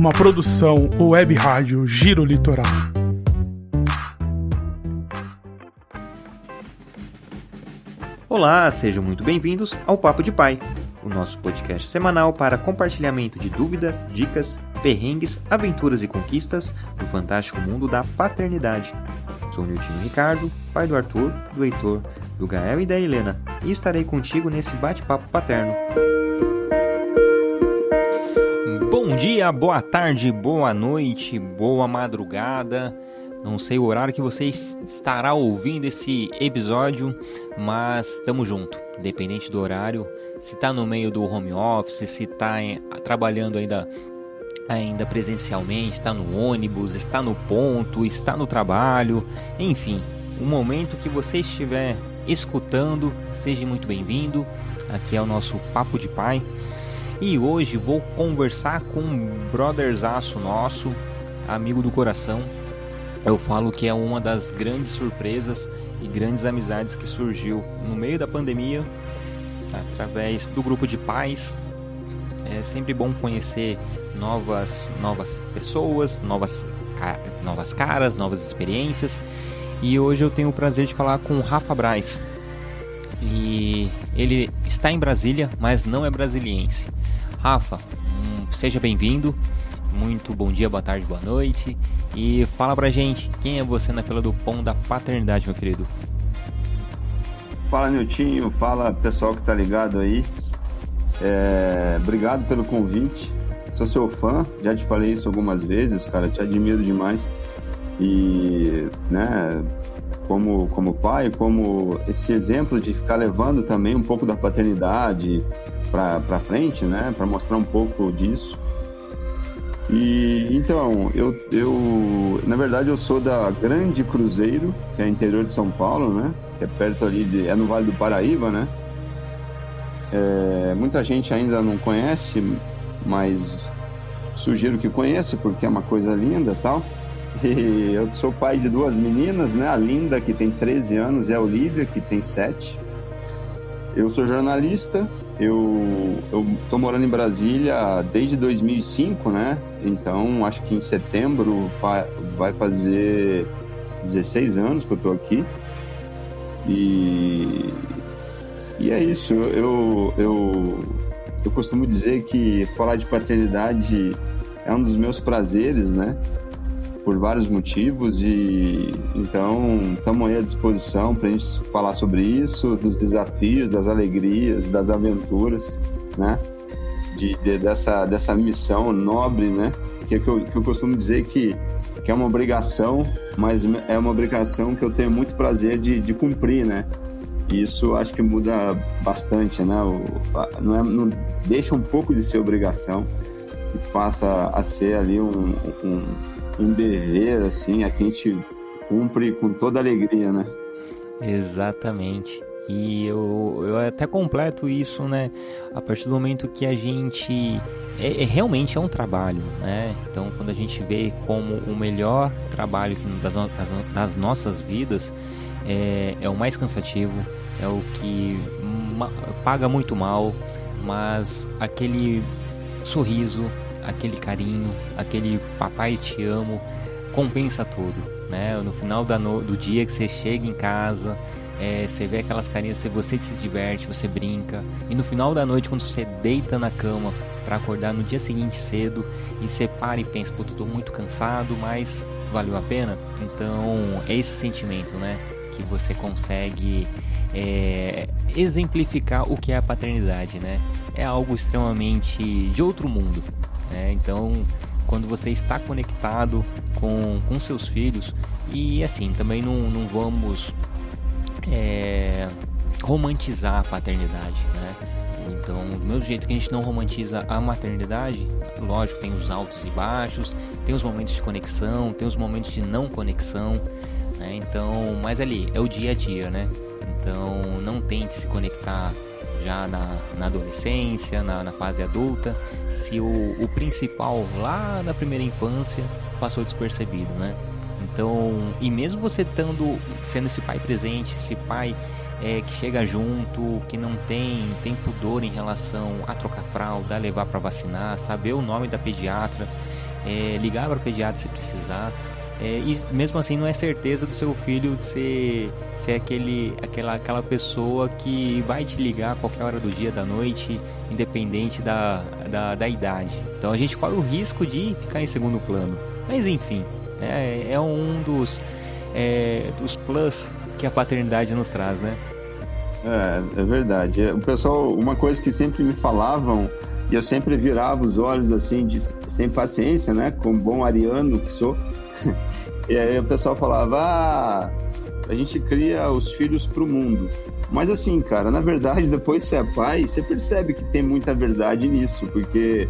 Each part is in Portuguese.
uma produção web rádio Giro Litoral. Olá, sejam muito bem-vindos ao Papo de Pai, o nosso podcast semanal para compartilhamento de dúvidas, dicas, perrengues, aventuras e conquistas do fantástico mundo da paternidade. Sou Nilton Ricardo, pai do Arthur, do Heitor, do Gael e da Helena, e estarei contigo nesse bate-papo paterno. Bom dia, boa tarde, boa noite, boa madrugada. Não sei o horário que você estará ouvindo esse episódio, mas estamos junto, independente do horário. Se está no meio do home office, se está trabalhando ainda ainda presencialmente, está no ônibus, está no ponto, está no trabalho, enfim, o momento que você estiver escutando, seja muito bem-vindo. Aqui é o nosso Papo de Pai. E hoje vou conversar com um brotherzaço nosso, amigo do coração. Eu falo que é uma das grandes surpresas e grandes amizades que surgiu no meio da pandemia, através do grupo de pais. É sempre bom conhecer novas, novas pessoas, novas, novas caras, novas experiências. E hoje eu tenho o prazer de falar com o Rafa Braz. E ele está em Brasília, mas não é brasiliense. Rafa, hum, seja bem-vindo. Muito bom dia, boa tarde, boa noite. E fala pra gente, quem é você na fila do pão da paternidade, meu querido? Fala, Niltinho. Fala, pessoal que tá ligado aí. É... Obrigado pelo convite. Sou seu fã, já te falei isso algumas vezes, cara. Te admiro demais. E, né, como, como pai, como esse exemplo de ficar levando também um pouco da paternidade, para frente, né, para mostrar um pouco disso. E então, eu, eu, na verdade, eu sou da Grande Cruzeiro, que é interior de São Paulo, né, que é perto ali de, é no Vale do Paraíba, né. É, muita gente ainda não conhece, mas sugiro que conheça porque é uma coisa linda, tal. E eu sou pai de duas meninas, né? A Linda, que tem 13 anos, e a Olivia, que tem 7. Eu sou jornalista, eu, eu tô morando em Brasília desde 2005, né? Então, acho que em setembro vai fazer 16 anos que eu tô aqui. E, e é isso. Eu, eu, eu costumo dizer que falar de paternidade é um dos meus prazeres, né? Por vários motivos e então estamos aí à disposição para a gente falar sobre isso, dos desafios, das alegrias, das aventuras, né? De, de dessa, dessa missão nobre, né? Que, é que, eu, que eu costumo dizer que, que é uma obrigação, mas é uma obrigação que eu tenho muito prazer de, de cumprir, né? E isso acho que muda bastante, né? O, não, é, não deixa um pouco de ser obrigação e passa a ser ali um, um, um dever, assim, a gente cumpre com toda alegria, né? Exatamente. E eu, eu até completo isso, né? A partir do momento que a gente. É, é, realmente é um trabalho, né? Então, quando a gente vê como o melhor trabalho que, das, das nossas vidas é, é o mais cansativo, é o que paga muito mal, mas aquele sorriso, aquele carinho, aquele papai te amo, compensa tudo, né? No final no, do dia que você chega em casa, é, você vê aquelas carinhas, você se diverte, você brinca, e no final da noite, quando você deita na cama para acordar no dia seguinte cedo, e você para e pensa, pô, tô muito cansado, mas valeu a pena? Então, é esse sentimento, né? Que você consegue é, exemplificar o que é a paternidade, né? É algo extremamente de outro mundo. Né? Então, quando você está conectado com, com seus filhos, e assim, também não, não vamos é, romantizar a paternidade, né? Então, do mesmo jeito que a gente não romantiza a maternidade, lógico, tem os altos e baixos, tem os momentos de conexão, tem os momentos de não conexão, né? Então, mas ali é o dia a dia, né? Então não tente se conectar já na, na adolescência, na, na, fase adulta, se o, o, principal lá na primeira infância passou despercebido, né? Então, e mesmo você sendo esse pai presente, esse pai é, que chega junto, que não tem, tem pudor em relação a trocar fralda, a levar para vacinar, saber o nome da pediatra, é, ligar para o pediatra se precisar. É, e mesmo assim não é certeza do seu filho ser, ser aquele, aquela, aquela pessoa que vai te ligar a qualquer hora do dia, da noite, independente da, da, da idade. Então a gente corre o risco de ficar em segundo plano. Mas enfim, é, é um dos, é, dos plus que a paternidade nos traz, né? É, é verdade. O pessoal, uma coisa que sempre me falavam, e eu sempre virava os olhos assim, de, sem paciência, né? Como bom ariano que sou. e aí o pessoal falava, ah, a gente cria os filhos para o mundo. Mas assim, cara, na verdade, depois você é pai, você percebe que tem muita verdade nisso, porque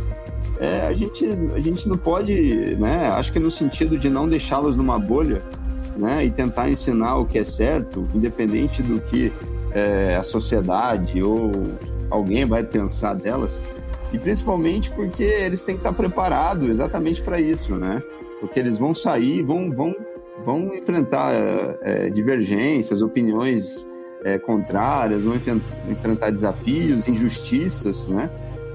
é, a, gente, a gente não pode, né? Acho que no sentido de não deixá-los numa bolha, né? E tentar ensinar o que é certo, independente do que é, a sociedade ou alguém vai pensar delas. E principalmente porque eles têm que estar preparados exatamente para isso, né? Porque eles vão sair, vão, vão, vão enfrentar é, divergências, opiniões é, contrárias, vão enfrentar desafios, injustiças, né?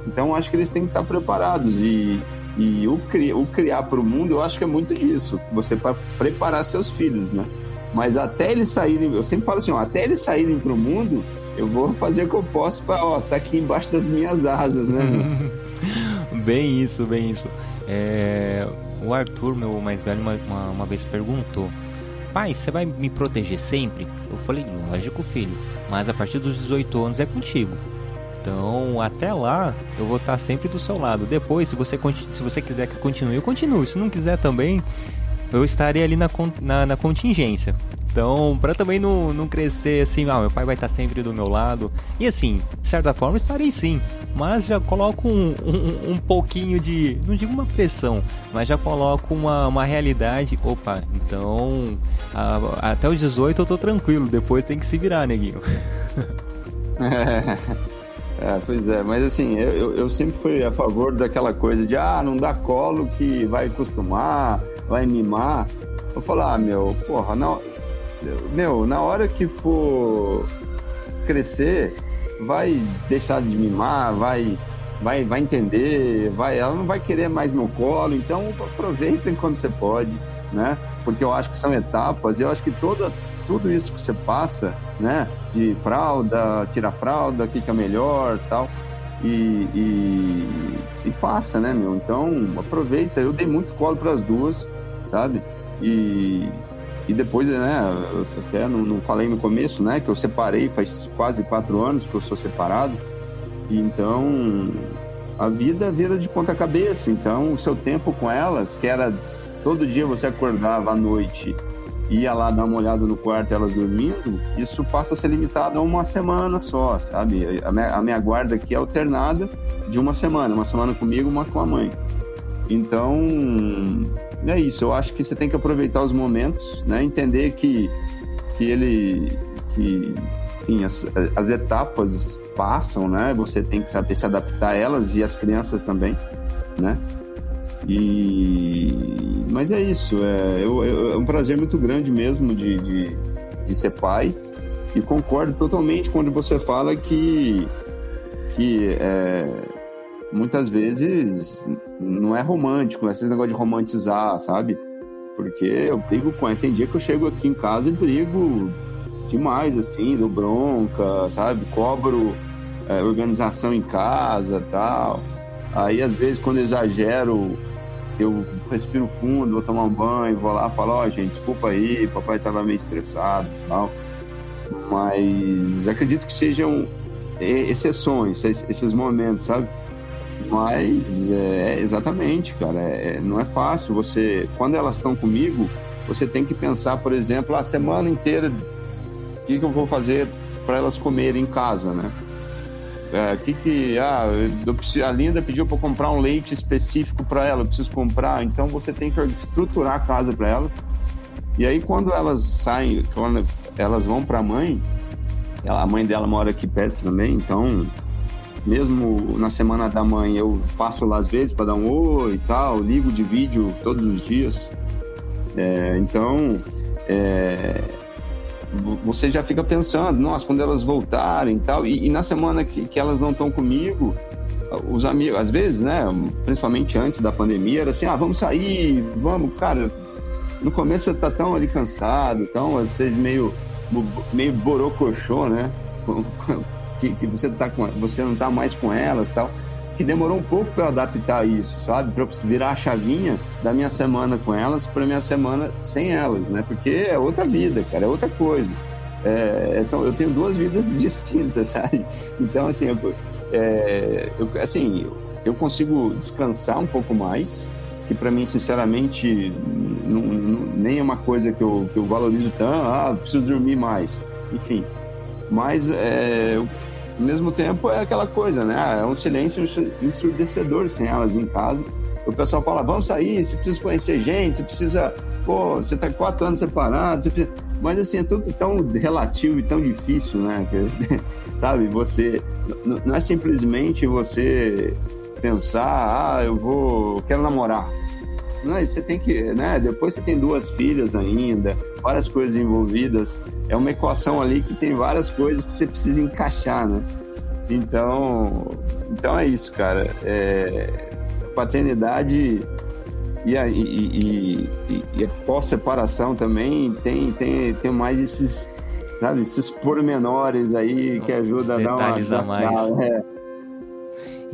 Então acho que eles têm que estar preparados e, e o, cri, o criar para o mundo eu acho que é muito disso, você para preparar seus filhos, né? Mas até eles saírem, eu sempre falo assim, ó, até eles saírem para o mundo, eu vou fazer o que eu posso para, ó, tá aqui embaixo das minhas asas, né? bem isso, bem isso. É, o Arthur, meu mais velho, uma, uma, uma vez perguntou: Pai, você vai me proteger sempre? Eu falei: Lógico, filho, mas a partir dos 18 anos é contigo. Então, até lá, eu vou estar sempre do seu lado. Depois, se você, se você quiser que eu continue, eu continuo. Se não quiser também, eu estarei ali na, na, na contingência. Então, para também não, não crescer assim, ah, meu pai vai estar sempre do meu lado. E assim, de certa forma, estarei sim. Mas já coloco um, um, um pouquinho de, não digo uma pressão, mas já coloco uma, uma realidade. Opa, então, a, até os 18 eu tô tranquilo, depois tem que se virar, neguinho. É, pois é, mas assim, eu, eu sempre fui a favor daquela coisa de, ah, não dá colo que vai acostumar, vai mimar. Eu falo, ah, meu, porra, não, meu, na hora que for crescer, vai deixar de mimar, vai, vai, vai entender, vai, ela não vai querer mais meu colo, então aproveita enquanto você pode, né? Porque eu acho que são etapas, e eu acho que toda, tudo isso que você passa, né? De fralda, tira fralda, o que, que é melhor tal. E, e, e, passa, né, meu? Então aproveita. Eu dei muito colo para as duas, sabe? E, e depois, né, eu até não, não, falei no começo, né, que eu separei faz quase quatro anos que eu sou separado. E então a vida vira de ponta cabeça. Então o seu tempo com elas, que era todo dia você acordava à noite ia lá dar uma olhada no quarto elas dormindo, isso passa a ser limitado a uma semana só, sabe? A minha, a minha guarda aqui é alternada de uma semana, uma semana comigo, uma com a mãe. Então, é isso. Eu acho que você tem que aproveitar os momentos, né? Entender que, que ele. Que, enfim, as, as etapas passam, né? Você tem que saber se adaptar a elas e as crianças também, né? E... Mas é isso. É, eu, eu, é um prazer muito grande mesmo de, de, de ser pai. E concordo totalmente quando você fala que, que é, muitas vezes não é romântico, esse negócio de romantizar, sabe? Porque eu brigo com ela. Tem dia que eu chego aqui em casa e brigo demais, assim, do bronca, sabe? Cobro é, organização em casa tal. Aí, às vezes, quando eu exagero, eu respiro fundo, vou tomar um banho, vou lá falo, ó, oh, gente, desculpa aí, papai tava meio estressado tal. Mas acredito que sejam exceções, esses momentos, sabe? Mas é exatamente, cara, é, não é fácil. Você, quando elas estão comigo, você tem que pensar, por exemplo, a semana inteira o que, que eu vou fazer para elas comerem em casa, né? É, que que ah, a Linda pediu para comprar um leite específico para ela, eu preciso comprar, então você tem que estruturar a casa para elas. E aí quando elas saem, quando elas vão para a mãe, ela, a mãe dela mora aqui perto também, então mesmo na semana da mãe, eu passo lá às vezes para dar um oi e tal, ligo de vídeo todos os dias. É, então, é, você já fica pensando, nossa, quando elas voltarem e tal, e, na semana que, que elas não estão comigo, os amigos, às vezes, né, principalmente antes da pandemia, era assim, ah, vamos sair, vamos, cara. No começo você tá tão ali cansado, tão, vocês meio, meio borocochô, né? Que, que você, tá com, você não tá mais com elas tal. Que demorou um pouco para adaptar isso, sabe? Para virar a chavinha da minha semana com elas para minha semana sem elas, né? Porque é outra vida, cara, é outra coisa. É, são, eu tenho duas vidas distintas, sabe? Então, assim, eu, é, eu, assim, eu consigo descansar um pouco mais, que para mim, sinceramente, não, não, nem é uma coisa que eu, que eu valorizo tanto, ah, preciso dormir mais, enfim. Mas, é, ao mesmo tempo, é aquela coisa, né? É um silêncio ensurdecedor sem elas em casa. O pessoal fala, vamos sair, você precisa conhecer gente, você precisa, pô, você tá quatro anos separado, você precisa mas assim, é tudo tão relativo e tão difícil, né? sabe, você. Não é simplesmente você pensar, ah, eu vou. quero namorar. Não, você tem que, né? Depois você tem duas filhas ainda, várias coisas envolvidas. É uma equação ali que tem várias coisas que você precisa encaixar, né? Então, então é isso, cara. É, paternidade e, a, e, e, e, pós-separação também tem, tem, tem mais esses, sabe, esses pormenores aí que ajudam a dar uma... mais. É.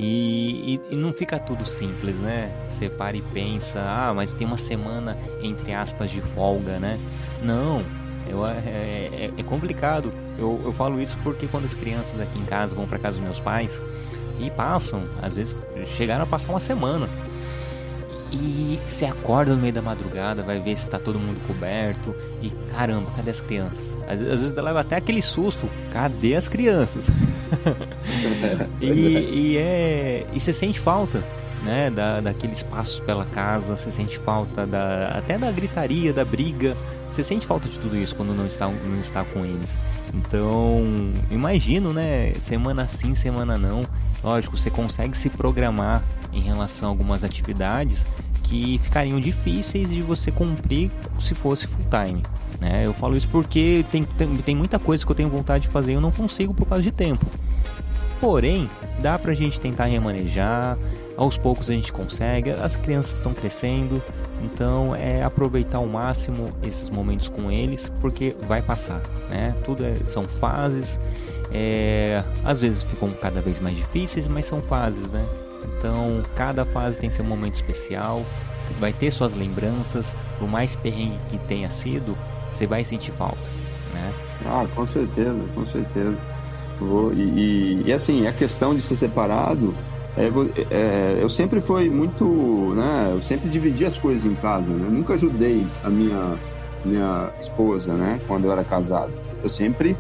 E, e, e, não fica tudo simples, né? Você para e pensa, ah, mas tem uma semana, entre aspas, de folga, né? Não, eu, é, é, é, complicado. Eu, eu falo isso porque quando as crianças aqui em casa vão para casa dos meus pais e passam, às vezes chegaram a passar uma semana e você acorda no meio da madrugada, vai ver se está todo mundo coberto. E caramba, cadê as crianças? Às, às vezes leva até aquele susto: cadê as crianças? e, e, é, e você sente falta né, da, daqueles passos pela casa, você sente falta da, até da gritaria, da briga. Você sente falta de tudo isso quando não está, não está com eles. Então, imagino, né? Semana sim, semana não. Lógico, você consegue se programar em relação a algumas atividades que ficariam difíceis de você cumprir se fosse full time. Né? Eu falo isso porque tem, tem, tem muita coisa que eu tenho vontade de fazer e eu não consigo por causa de tempo. Porém, dá pra gente tentar remanejar, aos poucos a gente consegue, as crianças estão crescendo, então é aproveitar ao máximo esses momentos com eles, porque vai passar, né? Tudo é, são fases, é, às vezes ficam cada vez mais difíceis, mas são fases, né? Então, cada fase tem seu momento especial, vai ter suas lembranças, por mais perrengue que tenha sido, você vai sentir falta, né? Ah, com certeza, com certeza. E, e, e, assim, a questão de ser separado, é, é, eu sempre fui muito, né? Eu sempre dividi as coisas em casa, né? Eu nunca ajudei a minha, minha esposa, né? Quando eu era casado. Eu sempre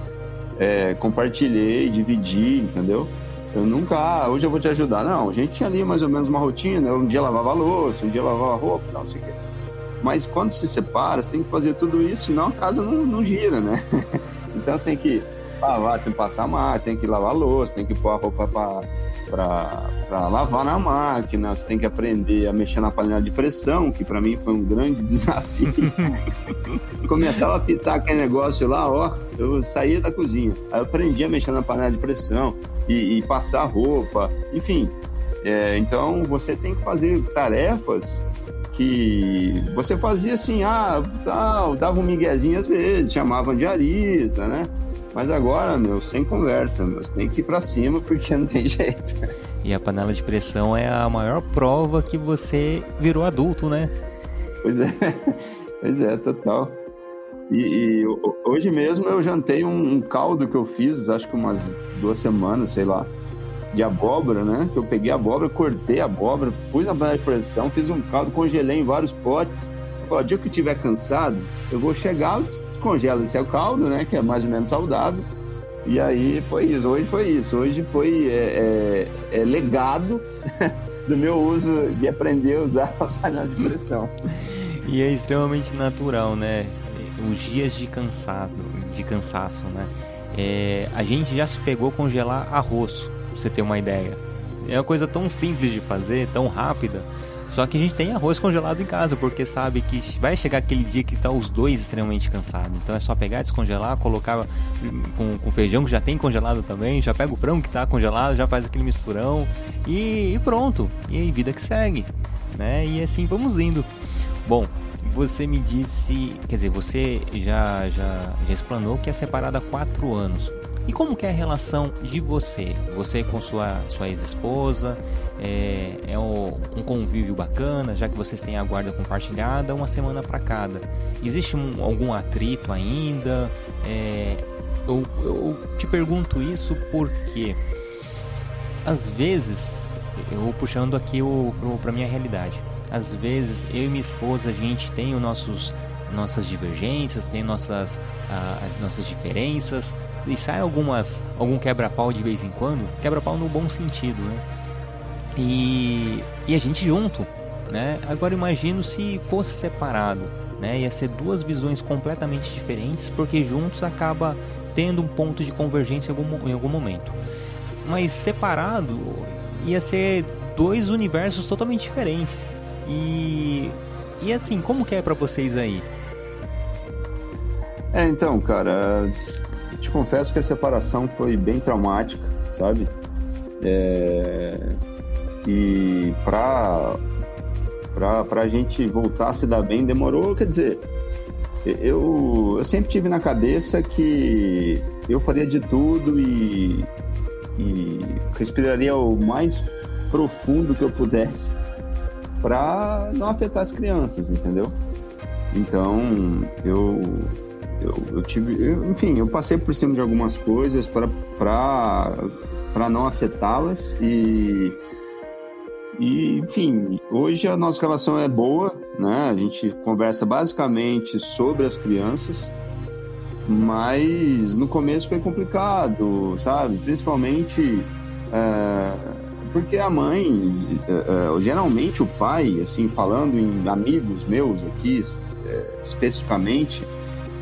é, compartilhei, dividi, entendeu? Eu nunca, ah, hoje eu vou te ajudar. Não, a gente tinha ali mais ou menos uma rotina. Um dia lavava a louça, um dia lavava a roupa, não sei o quê. Mas quando se separa, você tem que fazer tudo isso, senão a casa não, não gira, né? então você tem que lavar, tem que passar máquina, tem que lavar a louça, tem que pôr a roupa para lavar na máquina, você tem que aprender a mexer na panela de pressão, que para mim foi um grande desafio. Começava a pitar aquele negócio lá, ó, eu saía da cozinha. Aí eu aprendi a mexer na panela de pressão e, e passar roupa, enfim. É, então você tem que fazer tarefas que você fazia assim, ah, tal, dava um miguezinho às vezes, chamavam diarista, né? Mas agora, meu, sem conversa, meu, você tem que ir pra cima porque não tem jeito. E a panela de pressão é a maior prova que você virou adulto, né? Pois é, pois é, total. E, e hoje mesmo eu jantei um, um, caldo que eu fiz, acho que umas duas semanas, sei lá, de abóbora, né? Que eu peguei a abóbora, cortei a abóbora, pus na panela de pressão, fiz um caldo, congelei em vários potes. O dia que eu estiver cansado, eu vou chegar, congela esse caldo, né? Que é mais ou menos saudável. E aí foi isso. Hoje foi isso. Hoje foi é, é, é legado do meu uso de aprender a usar a panela de pressão. E é extremamente natural, né? Os dias de cansaço, de cansaço, né? É, a gente já se pegou congelar arroz, pra você ter uma ideia. É uma coisa tão simples de fazer, tão rápida. Só que a gente tem arroz congelado em casa, porque sabe que vai chegar aquele dia que tá os dois extremamente cansados. Então é só pegar, descongelar, colocar com, com feijão que já tem congelado também, já pega o frango que tá congelado, já faz aquele misturão e, e pronto. E aí, vida que segue, né? E assim vamos indo. Bom, você me disse, quer dizer, você já, já, já explanou que é separado há quatro anos. E como que é a relação de você? Você com sua, sua ex-esposa? É, é um, um, convívio bacana, já que vocês têm a guarda compartilhada, uma semana para cada. Existe um, algum atrito ainda? É, eu, eu te pergunto isso porque, às vezes, eu puxando aqui para minha realidade, às vezes eu e minha esposa a gente tem os nossos nossas divergências, tem nossas as nossas diferenças, e sai algumas algum quebra-pau de vez em quando, quebra-pau no bom sentido, né? E, e a gente junto, né? Agora imagino se fosse separado, né? Ia ser duas visões completamente diferentes, porque juntos acaba tendo um ponto de convergência em algum, em algum momento. Mas separado ia ser dois universos totalmente diferentes. E e assim, como que é para vocês aí? É, então, cara, te confesso que a separação foi bem traumática, sabe? É... E pra, pra, pra gente voltar a se dar bem demorou, quer dizer, eu, eu sempre tive na cabeça que eu faria de tudo e, e respiraria o mais profundo que eu pudesse para não afetar as crianças, entendeu? Então, eu eu, eu tive, enfim, eu passei por cima de algumas coisas para para não afetá-las e e enfim, hoje a nossa relação é boa, né? A gente conversa basicamente sobre as crianças, mas no começo foi complicado, sabe? Principalmente é, porque a mãe, é, é geralmente o pai, assim, falando em amigos meus aqui, é, especificamente,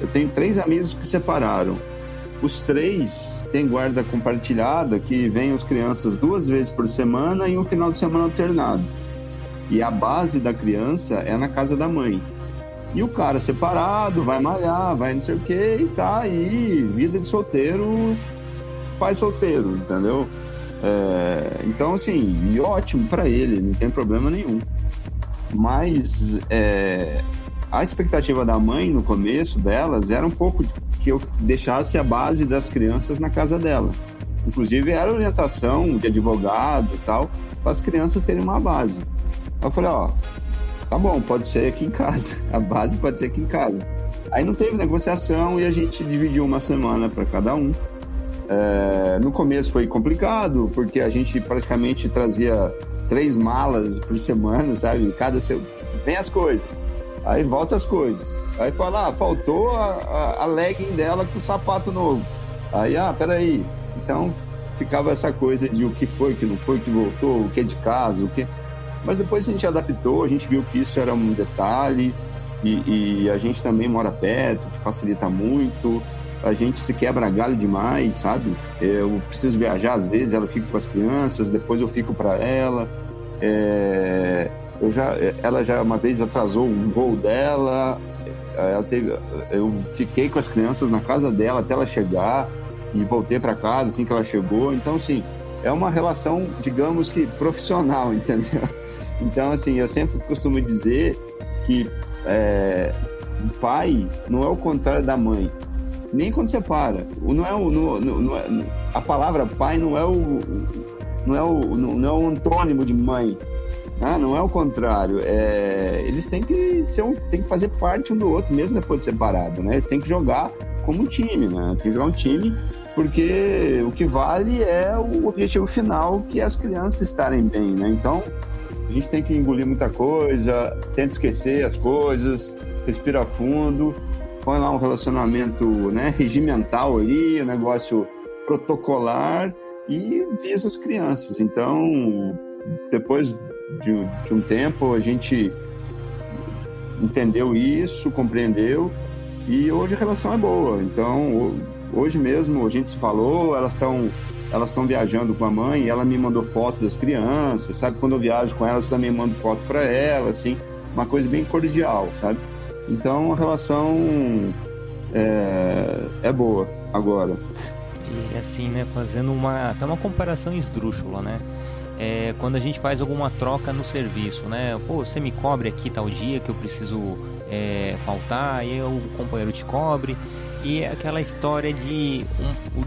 eu tenho três amigos que separaram. Os três têm guarda compartilhada, que vem as crianças duas vezes por semana e um final de semana alternado. E a base da criança é na casa da mãe. E o cara separado, vai malhar, vai não sei o que, e tá aí, vida de solteiro, pai solteiro, entendeu? É, então, assim, ótimo para ele, não tem problema nenhum. Mas é, a expectativa da mãe no começo delas era um pouco que eu deixasse a base das crianças na casa dela. Inclusive era orientação de advogado e tal, para as crianças terem uma base. Eu falei, ó, tá bom, pode ser aqui em casa. A base pode ser aqui em casa. Aí não teve negociação e a gente dividiu uma semana para cada um. É, no começo foi complicado, porque a gente praticamente trazia três malas por semana, sabe? Cada semana. Vem as coisas. Aí volta as coisas. Aí fala, ah, faltou a, a, a legging dela com o sapato novo. Aí, ah, peraí. Então ficava essa coisa de o que foi, que não foi, que voltou, o que é de casa, o que. Mas depois a gente adaptou, a gente viu que isso era um detalhe e, e a gente também mora perto, que facilita muito. A gente se quebra galho demais, sabe? Eu preciso viajar às vezes, ela fica com as crianças, depois eu fico para ela. É eu já, ela já uma vez atrasou um voo dela, ela teve, eu fiquei com as crianças na casa dela até ela chegar e voltei para casa assim que ela chegou. Então, assim, é uma relação, digamos que profissional, entendeu? Então, assim, eu sempre costumo dizer que é, pai não é o contrário da mãe. Nem quando separa. Não é, o, não, não é, a palavra pai não é o, não é o, não é o antônimo de mãe. Ah, não é o contrário. É, eles têm que, ser um, têm que fazer parte um do outro, mesmo depois de separado, né? Eles têm que jogar como um time, né? Tem que jogar um time porque o que vale é o objetivo final, que é as crianças estarem bem, né? Então, a gente tem que engolir muita coisa, tenta esquecer as coisas, respira fundo, põe lá um relacionamento né, regimental ali, um negócio protocolar e visa as crianças. Então, depois de, de um tempo, a gente entendeu isso, compreendeu e hoje a relação é boa. Então, hoje mesmo a gente se falou, elas estão elas estão viajando com a mãe ela me mandou foto das crianças, sabe? Quando eu viajo com elas, também mando foto para ela, assim, uma coisa bem cordial, sabe? Então a relação é, é boa agora. E assim, né, fazendo uma até uma comparação esdrúxula, né? É, quando a gente faz alguma troca no serviço, né? Pô, você me cobre aqui tal dia que eu preciso é, faltar, e o companheiro te cobre e é aquela história de,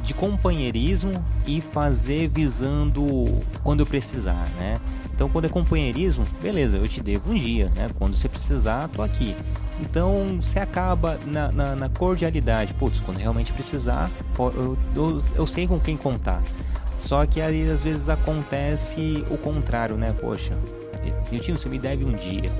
de companheirismo e fazer visando quando eu precisar, né? Então, quando é companheirismo, beleza, eu te devo um dia, né? Quando você precisar, tô aqui. Então, você acaba na, na, na cordialidade. Putz, quando realmente precisar, eu, eu, eu sei com quem contar. Só que aí, às vezes acontece o contrário, né? Poxa, Niltinho, você me deve um dia.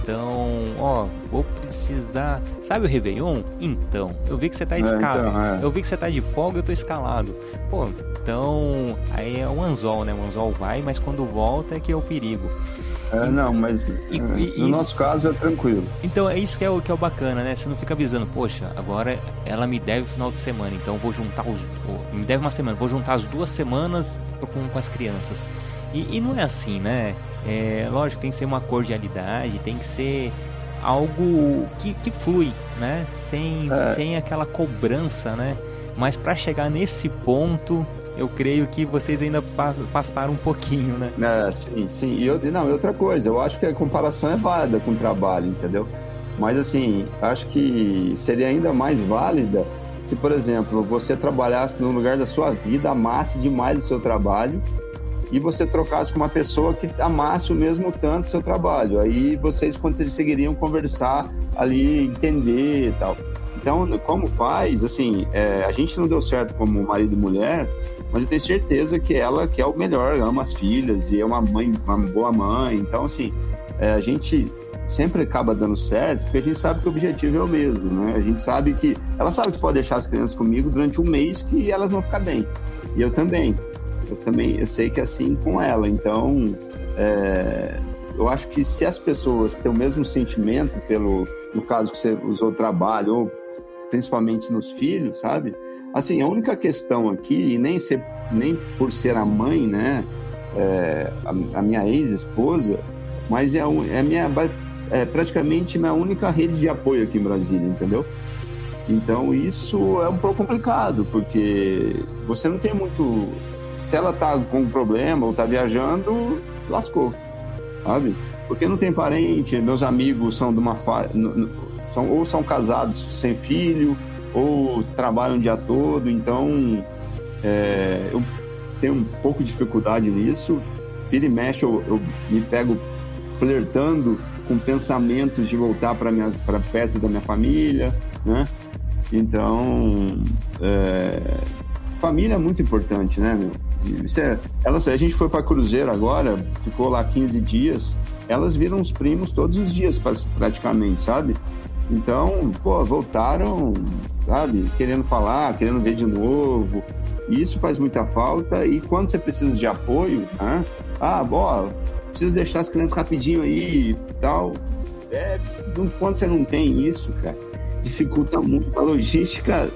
Então, ó, vou precisar. Sabe o Réveillon? Então, eu vi que você tá escalado. É, então, é. Eu vi que você tá de folga, eu tô escalado. Pô, então. Aí é um anzol, né? O anzol vai, mas quando volta é que é o perigo. É, não, mas e, é, e, no nosso caso é tranquilo. Então é isso que é, o, que é o bacana, né? Você não fica avisando, poxa, agora ela me deve final de semana, então vou juntar os. Me deve uma semana, vou juntar as duas semanas com, com as crianças. E, e não é assim, né? É, lógico, tem que ser uma cordialidade, tem que ser algo que, que flui, né? Sem, é. sem aquela cobrança, né? Mas para chegar nesse ponto, eu creio que vocês ainda pastaram um pouquinho, né? É, sim, sim. E eu, não, outra coisa, eu acho que a comparação é válida com o trabalho, entendeu? Mas assim, acho que seria ainda mais válida se, por exemplo, você trabalhasse no lugar da sua vida, amasse demais o seu trabalho e você trocasse com uma pessoa que amasse o mesmo tanto seu trabalho. Aí vocês conseguiriam conversar ali, entender e tal. Então, como pais, assim, é, a gente não deu certo como marido e mulher, mas eu tenho certeza que ela quer o melhor, ama as filhas e é uma mãe, uma boa mãe. Então, assim, é, a gente sempre acaba dando certo porque a gente sabe que o objetivo é o mesmo, né? A gente sabe que ela sabe que pode deixar as crianças comigo durante um mês que elas vão ficar bem. E eu também eu também eu sei que é assim com ela. Então, é, eu acho que se as pessoas têm o mesmo sentimento pelo, no caso que você usou trabalho, ou principalmente nos filhos, sabe? Assim, a única questão aqui, e nem, ser, nem por ser a mãe, né? É, a, a, minha ex-esposa, mas é, é, minha, é praticamente minha única rede de apoio aqui em Brasília, entendeu? Então isso é um pouco complicado, porque você não tem muito se ela tá com um problema ou tá viajando, lascou, sabe? Porque não tem parente, meus amigos são de uma fa... são ou são casados sem filho ou trabalham o dia todo, então é, eu tenho um pouco de dificuldade nisso. Vira e mexe, eu, eu me pego flertando com pensamentos de voltar para perto da minha família, né? Então, é, família é muito importante, né, meu? É, elas, a gente foi para Cruzeiro agora, ficou lá 15 dias. Elas viram os primos todos os dias, praticamente, sabe? Então, pô, voltaram, sabe? Querendo falar, querendo ver de novo. Isso faz muita falta. E quando você precisa de apoio, né? Ah, bom, preciso deixar as crianças rapidinho aí e tal. É, quando você não tem isso, cara, dificulta muito. A logística,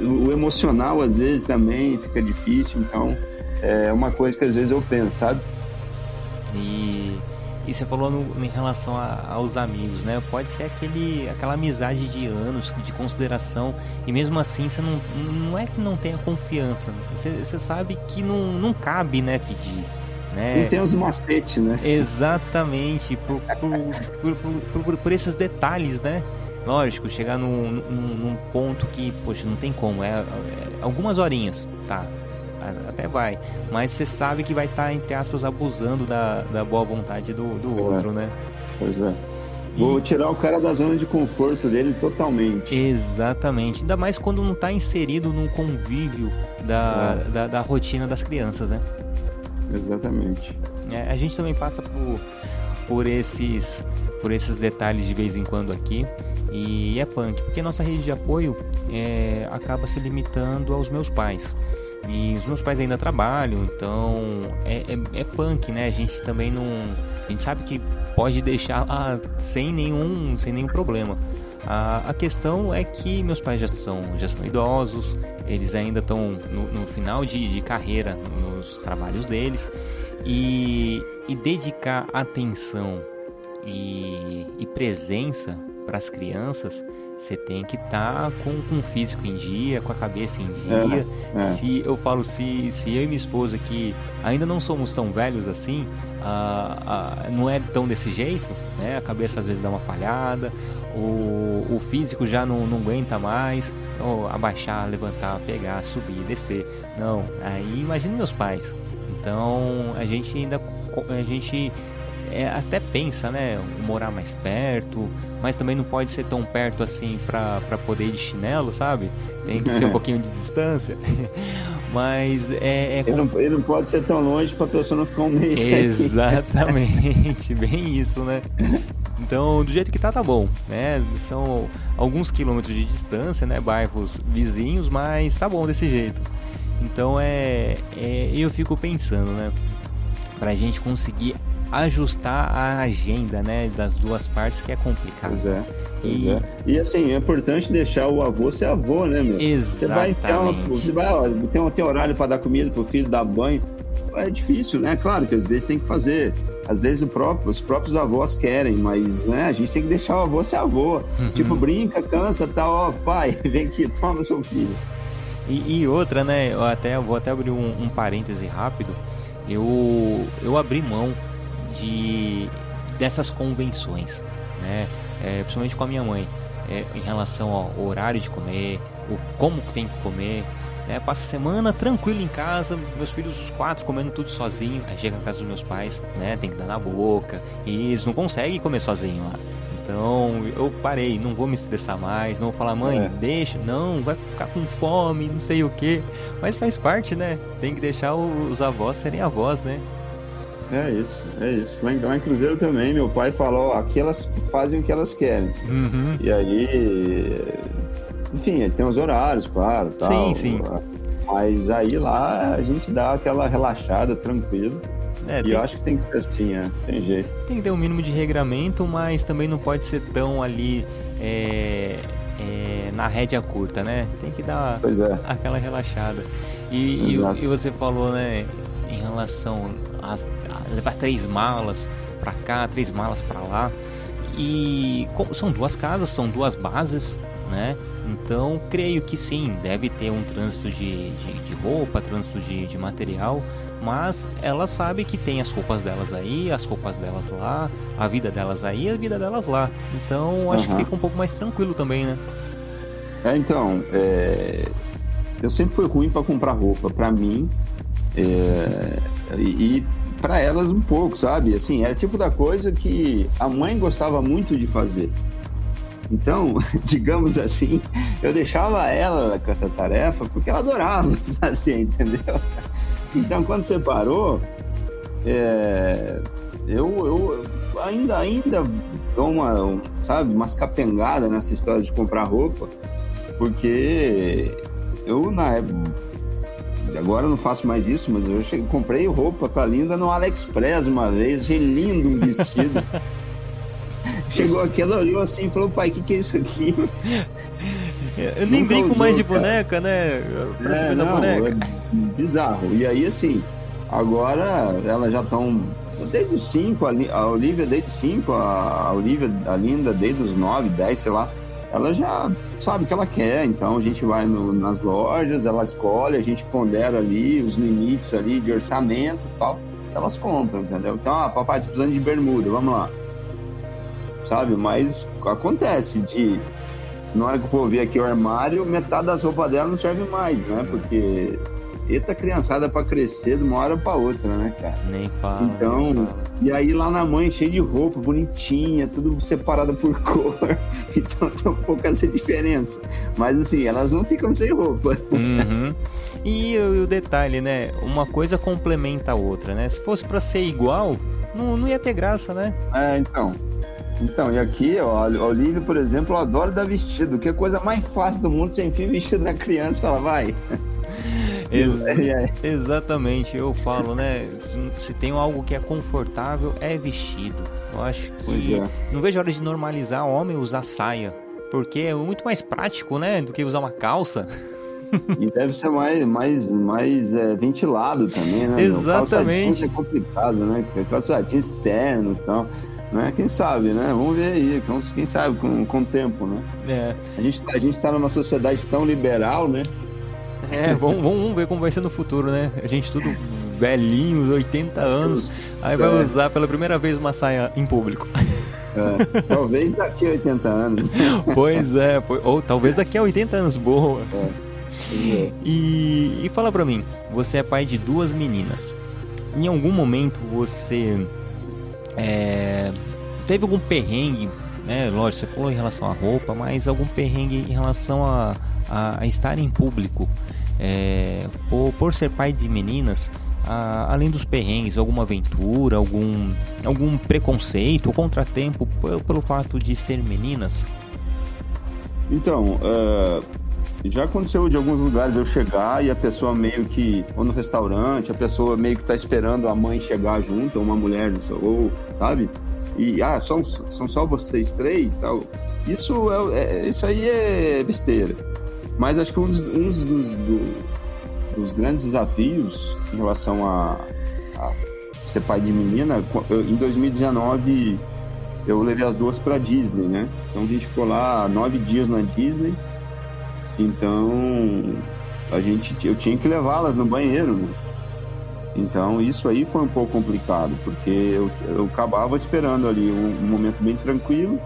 o emocional às vezes também fica difícil. Então, é uma coisa que às vezes eu penso, sabe? E, e você falou no, em relação a, aos amigos, né? Pode ser aquele, aquela amizade de anos, de consideração, e mesmo assim você não, não é que não tenha confiança, você, você sabe que não, não cabe, né, pedir. Né? Não tem os macetes, né? Exatamente, por, por, por, por, por esses detalhes, né? Lógico, chegar num, num, num, ponto que, poxa, não tem como, é, é algumas horinhas, tá? Até vai. Mas você sabe que vai estar, tá, entre aspas, abusando da, da boa vontade do, do é. outro, né? Pois é. Vou e... tirar o cara da zona de conforto dele totalmente. Exatamente. Ainda mais quando não está inserido no convívio da, é. da, da, rotina das crianças, né? Exatamente. É, a gente também passa por, por, esses, por esses detalhes de vez em quando aqui. E é punk, porque nossa rede de apoio é, acaba se limitando aos meus pais. E os meus pais ainda trabalham, então é, é, é, punk, né? A gente também não. A gente sabe que pode deixar lá sem nenhum, sem nenhum problema. A, a questão é que meus pais já são, já são idosos, eles ainda estão no, no, final de, de carreira nos trabalhos deles e, e dedicar atenção e, e presença para as crianças você tem que estar tá com, com o físico em dia, com a cabeça em dia. É, é. Se eu falo, se, se eu e minha esposa que ainda não somos tão velhos assim, não é tão desse jeito, né? A cabeça às vezes dá uma falhada, o, o físico já não, não aguenta mais, ou abaixar, levantar, pegar, subir, descer. Não, aí imagina meus pais. Então a gente ainda a gente é, até pensa, né, morar mais perto, mas também não pode ser tão perto assim pra, pra poder ir de chinelo, sabe? Tem que ser um pouquinho de distância. mas é. é... Ele, não, ele, não, pode ser tão longe pra pessoa não ficar um mês. Exatamente, bem isso, né? Então, do jeito que tá, tá bom, né? São alguns quilômetros de distância, né? Bairros vizinhos, mas tá bom desse jeito. Então é, é eu fico pensando, né? Pra gente conseguir ajustar a agenda, né, das duas partes que é complicado. Pois é. Pois e... É. e assim, é importante deixar o avô ser avô, né, meu? Exatamente. Você vai, então, você vai ó, tem, tem horário para dar comida pro filho, dar banho. É difícil, né? Claro que às vezes tem que fazer. Às vezes próprio, os próprios avós querem, mas né, a gente tem que deixar o avô ser avô. Uhum. Tipo, brinca, cansa, tá, ó, pai, vem aqui, toma seu filho. E, e outra, né? Eu até eu vou até abrir um, um parêntese rápido. Eu, eu abri mão de dessas convenções, né? É, principalmente com a minha mãe, é, em relação ao horário de comer, o como tem que comer. Né? Passa a semana tranquilo em casa, meus filhos os quatro comendo tudo sozinho. Aí chega na casa dos meus pais, né? Tem que dar na boca e eles não conseguem comer sozinho lá. Então eu parei, não vou me estressar mais, não vou falar, mãe, é. deixa, não, vai ficar com fome, não sei o que. Mas faz parte, né? Tem que deixar os avós serem avós, né? É isso, é isso. Lá em, lá em Cruzeiro também, meu pai falou, aqui elas fazem o que elas querem. Uhum. E aí, enfim, tem os horários, claro, tal. Sim, sim. Mas aí lá a gente dá aquela relaxada, tranquilo. É, e tem... eu acho que tem que ser assim, é, tem jeito. Tem que ter um mínimo de regramento, mas também não pode ser tão ali é, é, na rédea curta, né? Tem que dar é. aquela relaxada. E, e, e, você falou, né, em relação as, levar três malas para cá, três malas para lá. E são duas casas, são duas bases, né? Então creio que sim, deve ter um trânsito de, de, de roupa, trânsito de, de material, mas ela sabe que tem as roupas delas aí, as roupas delas lá, a vida delas aí, a vida delas lá. Então acho uhum. que fica um pouco mais tranquilo também, né? É, então, é... eu sempre fui ruim para comprar roupa, para mim, é... e para elas um pouco, sabe? Assim, era tipo da coisa que a mãe gostava muito de fazer. Então, digamos assim, eu deixava ela com essa tarefa porque ela adorava fazer, entendeu? Então, quando separou, é, eu, eu ainda, ainda dou uma, sabe, umas capengadas nessa história de comprar roupa, porque eu, na época, Agora eu não faço mais isso, mas eu cheguei, comprei roupa pra Linda no AliExpress uma vez. Achei lindo um vestido. Chegou aqui, ela olhou assim e falou: pai, o que, que é isso aqui? Eu nem Nunca brinco usou, mais de boneca, né? Pra é, da boneca. É bizarro. E aí, assim, agora elas já estão. Desde os 5, a Olivia desde os 5, a Olivia, a Linda desde os 9, 10, sei lá ela já sabe o que ela quer, então a gente vai no, nas lojas, ela escolhe, a gente pondera ali os limites ali de orçamento e tal, elas compram, entendeu? Então, ah, papai, tô precisando de bermuda, vamos lá. Sabe? Mas acontece de na hora que eu for ver aqui o armário, metade das roupas dela não serve mais, né? Porque Eita criançada para crescer de uma hora para outra, né, cara? Nem fala. Então, nem fala. E aí lá na mãe cheio de roupa, bonitinha, tudo separado por cor. Então tem um pouco essa diferença. Mas assim, elas não ficam sem roupa. Uhum. E, e o detalhe, né? Uma coisa complementa a outra, né? Se fosse para ser igual, não, não ia ter graça, né? É, então. Então, e aqui, ó, a Olivia, por exemplo, adora dar vestido, que é a coisa mais fácil do mundo, sem fim vestido na criança, fala, vai. Ex é. exatamente, eu falo, né? Se, tem algo que é confortável, é vestido. Eu acho que. É. Não vejo a hora de normalizar homem usar saia. porque é muito mais prático, né, do que usar uma calça. E deve ser mais, mais, mais é, ventilado também, né? Exatamente. É complicado, né? Calça jeans externo e tal. Né? Quem sabe, né? Vamos ver aí, quem sabe com, com o tempo, né? É. A gente, a gente tá numa sociedade tão liberal, né? É, vamos, vamos ver como vai ser no futuro, né? A gente tudo velhinho, 80 anos, aí vai é. usar pela primeira vez uma saia em público. É, talvez daqui a 80 anos. Pois é, ou talvez daqui a 80 anos, boa. É. E, e fala pra mim, você é pai de duas meninas. Em algum momento você é, teve algum perrengue, né? Lógico, você falou em relação à roupa, mas algum perrengue em relação a, a, a estar em público. É, por, por ser pai de meninas, a, além dos perrengues, alguma aventura, algum, algum preconceito ou contratempo pelo, fato de ser meninas? Então, uh, já aconteceu de alguns lugares eu chegar e a pessoa meio que, ou no restaurante, a pessoa meio que tá esperando a mãe chegar junto, ou uma mulher, ou, sabe? E, ah, são, são só vocês três tal. Isso, é, é isso aí é besteira. Mas acho que um dos, um dos, do, dos grandes desafios em relação a, a ser pai de menina, em 2019 eu levei as duas para Disney, né? Então a gente ficou lá nove dias na Disney então, a gente, eu tinha que levá-las no banheiro, né? Então, isso aí foi um pouco complicado, porque eu, eu acabava esperando ali um, um momento bem tranquilo.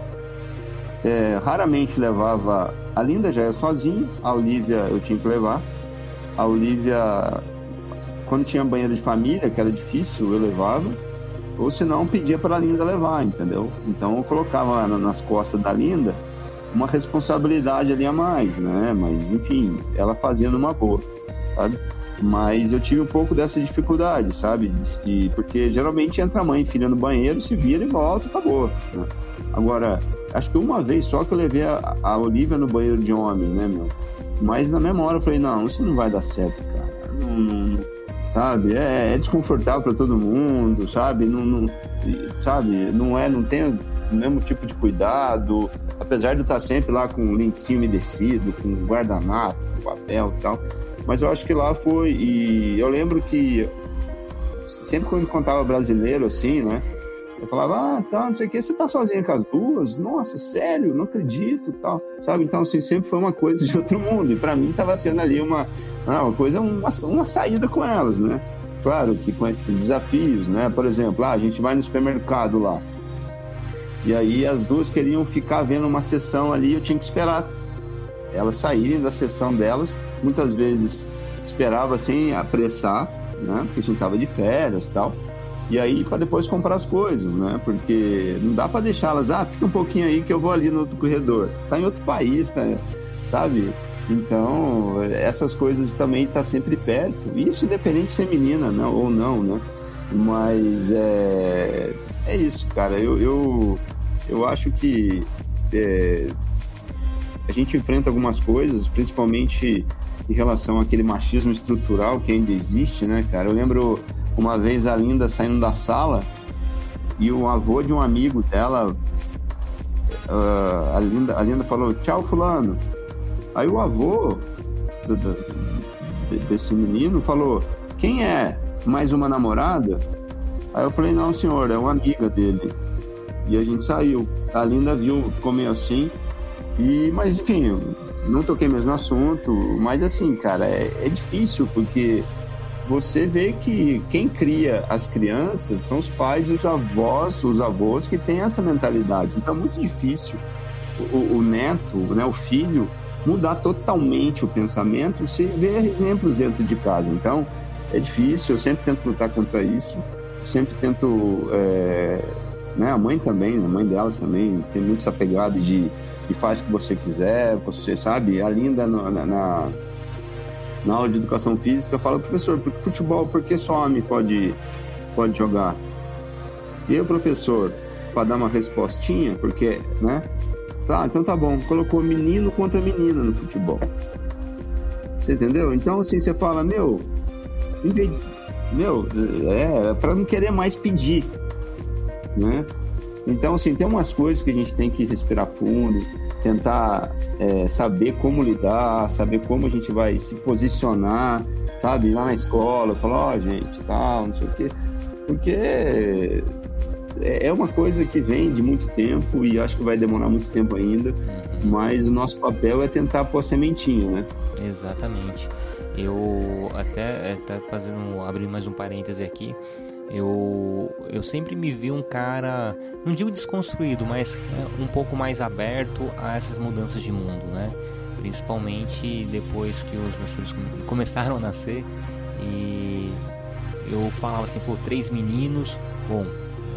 É, raramente levava. A Linda já ia sozinha, a Olivia eu tinha que levar. A Olivia, quando tinha banheiro de família, que era difícil, eu levava. Ou se não, pedia para a Linda levar, entendeu? Então eu colocava nas costas da Linda uma responsabilidade ali a mais, né? Mas, enfim, ela fazia numa boa, sabe? Mas eu tive um pouco dessa dificuldade, sabe? De, porque geralmente entra mãe e filha no banheiro, se vira e volta, acabou. Né? Agora, acho que uma vez só que eu levei a, a Olivia no banheiro de homem, né, meu? Mas na memória eu falei, não, isso não vai dar certo, cara. Não, não, sabe? É, é desconfortável para todo mundo, sabe? Não, não, sabe? Não é, não tem o mesmo tipo de cuidado, apesar de estar sempre lá com o lencinho umedecido, com guardanapo, com papel e tal. Mas eu acho que lá foi. E eu lembro que sempre quando contava brasileiro assim, né? Eu falava, ah, tá, não sei o que, você tá sozinha com as duas? Nossa, sério, não acredito tal. Sabe? Então, assim, sempre foi uma coisa de outro mundo. E para mim tava sendo ali uma, ah, uma coisa, uma, uma saída com elas, né? Claro que com esses desafios, né? Por exemplo, ah, a gente vai no supermercado lá. E aí as duas queriam ficar vendo uma sessão ali, eu tinha que esperar elas saírem da sessão delas. Muitas vezes esperava assim apressar, né? Porque a gente tava de férias, tal. E aí para depois comprar as coisas, né? Porque não dá para deixá-las, ah, fica um pouquinho aí que eu vou ali no outro corredor. Tá em outro país, tá, sabe? Então, essas coisas também tá sempre perto. Isso independente de ser menina não, ou não, né? Mas é, é isso, cara. Eu, eu eu acho que é, a gente enfrenta algumas coisas, principalmente em relação àquele machismo estrutural que ainda existe, né, cara? Eu lembro uma vez a Linda saindo da sala e o avô de um amigo dela, uh, a, Linda, a Linda falou: Tchau, Fulano. Aí o avô do, do, desse menino falou: Quem é? Mais uma namorada? Aí eu falei: Não, senhor, é uma amiga dele. E a gente saiu. A Linda viu, ficou meio assim. E, mas enfim, não toquei mesmo no assunto. Mas assim, cara, é, é difícil porque você vê que quem cria as crianças são os pais, os avós, os avós que têm essa mentalidade. Então é muito difícil o, o neto, né, o filho, mudar totalmente o pensamento se ver exemplos dentro de casa. Então é difícil, eu sempre tento lutar contra isso, sempre tento é, né? A mãe também, a mãe delas também tem muito essa pegada de, de faz o que você quiser, você sabe. A Linda na, na, na aula de educação física fala, professor, porque futebol, por que só homem pode, pode jogar? E o professor, para dar uma respostinha, porque, né? Tá, então tá bom, colocou menino contra menina no futebol. Você entendeu? Então, assim, você fala, meu, meu, é, é para não querer mais pedir né? Então, assim, tem umas coisas que a gente tem que respirar fundo, tentar é, saber como lidar, saber como a gente vai se posicionar, sabe? Lá na escola, falar, ó, oh, gente, tal, não sei o quê. Porque é, é uma coisa que vem de muito tempo e acho que vai demorar muito tempo ainda, uhum. mas o nosso papel é tentar pôr a sementinha, né? Exatamente. Eu até, até fazendo, abrir mais um parêntese aqui, eu, eu sempre me vi um cara, não digo desconstruído, mas é, um pouco mais aberto a essas mudanças de mundo, né? Principalmente depois que os meus filhos começaram a nascer e eu falava assim, pô, três meninos, bom,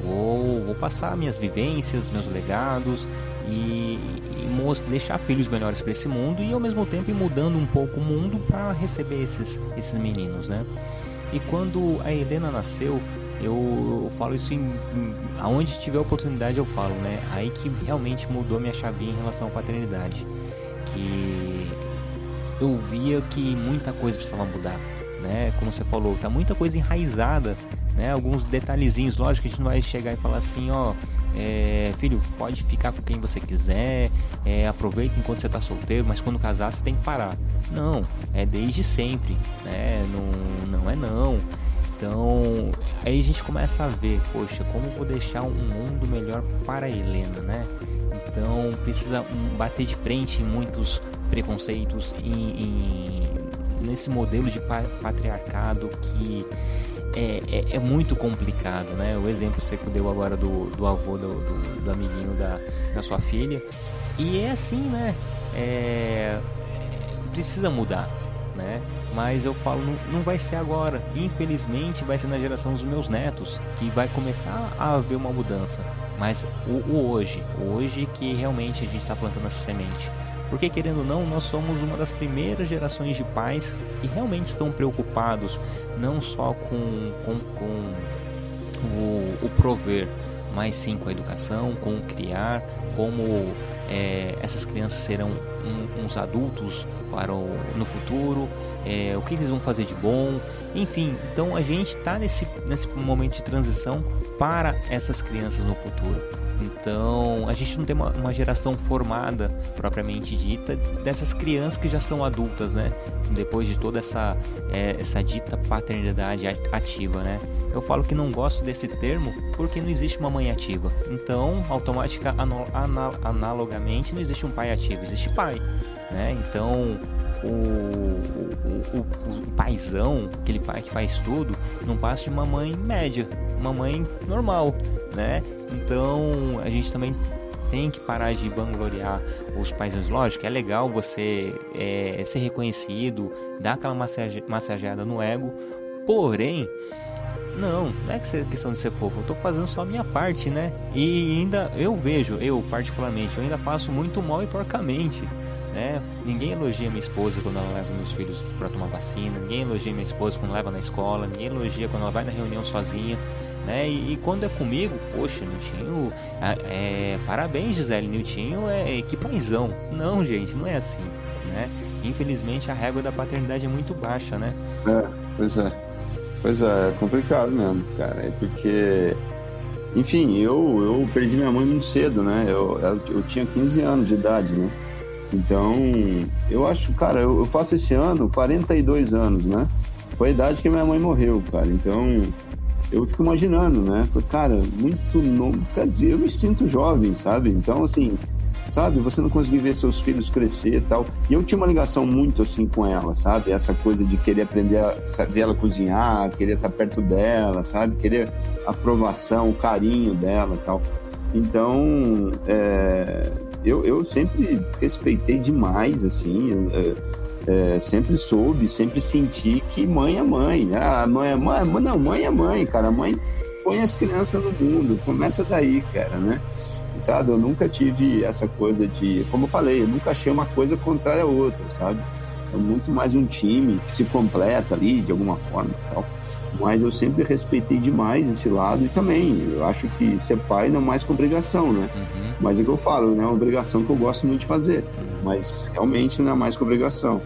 vou, vou passar minhas vivências, meus legados e, e deixar filhos melhores para esse mundo e ao mesmo tempo ir mudando um pouco o mundo para receber esses, esses meninos, né? E quando a Helena nasceu, eu, eu falo isso em, em, aonde tiver oportunidade eu falo, né? Aí que realmente mudou minha chavinha em relação à paternidade, que eu via que muita coisa precisava mudar, né? Como você falou, tá muita coisa enraizada, né? Alguns detalhezinhos, lógico a gente não vai chegar e falar assim, ó, é, filho, pode ficar com quem você quiser, é, aproveita enquanto você está solteiro, mas quando casar você tem que parar. Não, é desde sempre, né? Não, não é não. Então, aí a gente começa a ver, poxa, como vou deixar um mundo melhor para a Helena, né? Então, precisa bater de frente em muitos preconceitos, em, em nesse modelo de patriarcado que é, é, é, muito complicado, né? O exemplo que você deu agora do, do avô do, do, do amiguinho da, da sua filha. E é assim, né? É, precisa mudar, né? Mas eu falo, não, não vai ser agora. Infelizmente, vai ser na geração dos meus netos que vai começar a haver uma mudança. Mas o, o hoje, hoje que realmente a gente está plantando essa semente. Porque, querendo ou não, nós somos uma das primeiras gerações de pais que realmente estão preocupados não só com, com, com o, o prover, mas sim com a educação, com o criar, como é, essas crianças serão uns adultos para o, no futuro, é, o que eles vão fazer de bom, enfim. Então a gente está nesse, nesse momento de transição para essas crianças no futuro. Então, a gente não tem uma, uma, geração formada propriamente dita dessas crianças que já são adultas, né? Depois de toda essa, é, essa dita paternidade ativa, né? Eu falo que não gosto desse termo porque não existe uma mãe ativa. Então, automática, analogamente, não existe um pai ativo, existe pai, né? Então, o, o, o, o paizão, aquele pai que faz tudo, não passa de uma mãe média, uma mãe normal, né? Então a gente também tem que parar de vangloriar os países. Lógico, é legal você é, ser reconhecido, dar aquela massage, massageada no ego, porém, não, não é questão de ser fofo, eu tô fazendo só a minha parte, né? E ainda eu vejo, eu particularmente, eu ainda passo muito mal e porcamente. Né? Ninguém elogia minha esposa quando ela leva meus filhos para tomar vacina, ninguém elogia minha esposa quando leva na escola, ninguém elogia quando ela vai na reunião sozinha né? E, e, quando é comigo, poxa, Niltinho, é, parabéns, Gisele, Niltinho é que paizão. Não, gente, não é assim, né? Infelizmente a régua da paternidade é muito baixa, né? É, pois é. Pois é, é complicado mesmo, cara. É porque, enfim, eu, eu perdi minha mãe muito cedo, né? Eu, eu, eu tinha 15 anos de idade, né? Então, eu acho, cara, eu, eu faço esse ano 42 anos, né? Foi a idade que minha mãe morreu, cara. Então, eu fico imaginando, né? Cara, muito novo. Quer dizer, eu me sinto jovem, sabe? Então, assim, sabe? Você não conseguir ver seus filhos crescer e tal. E eu tinha uma ligação muito assim com ela, sabe? Essa coisa de querer aprender a saber ela cozinhar, querer estar perto dela, sabe? Querer aprovação, o carinho dela e tal. Então, é, eu, eu sempre respeitei demais, assim. É, é, sempre soube, sempre senti que mãe é mãe. Ah, mãe é mãe, não, mãe é mãe, cara. Mãe põe as crianças no mundo, começa daí, cara, né? Sabe, eu nunca tive essa coisa de, como eu falei, eu nunca achei uma coisa contrária à outra, sabe? É muito mais um time que se completa ali de alguma forma e tal. Mas eu sempre respeitei demais esse lado e também eu acho que ser pai não é mais com obrigação, né? Uhum. Mas é o que eu falo, né? É uma obrigação que eu gosto muito de fazer, mas realmente não é mais com obrigação.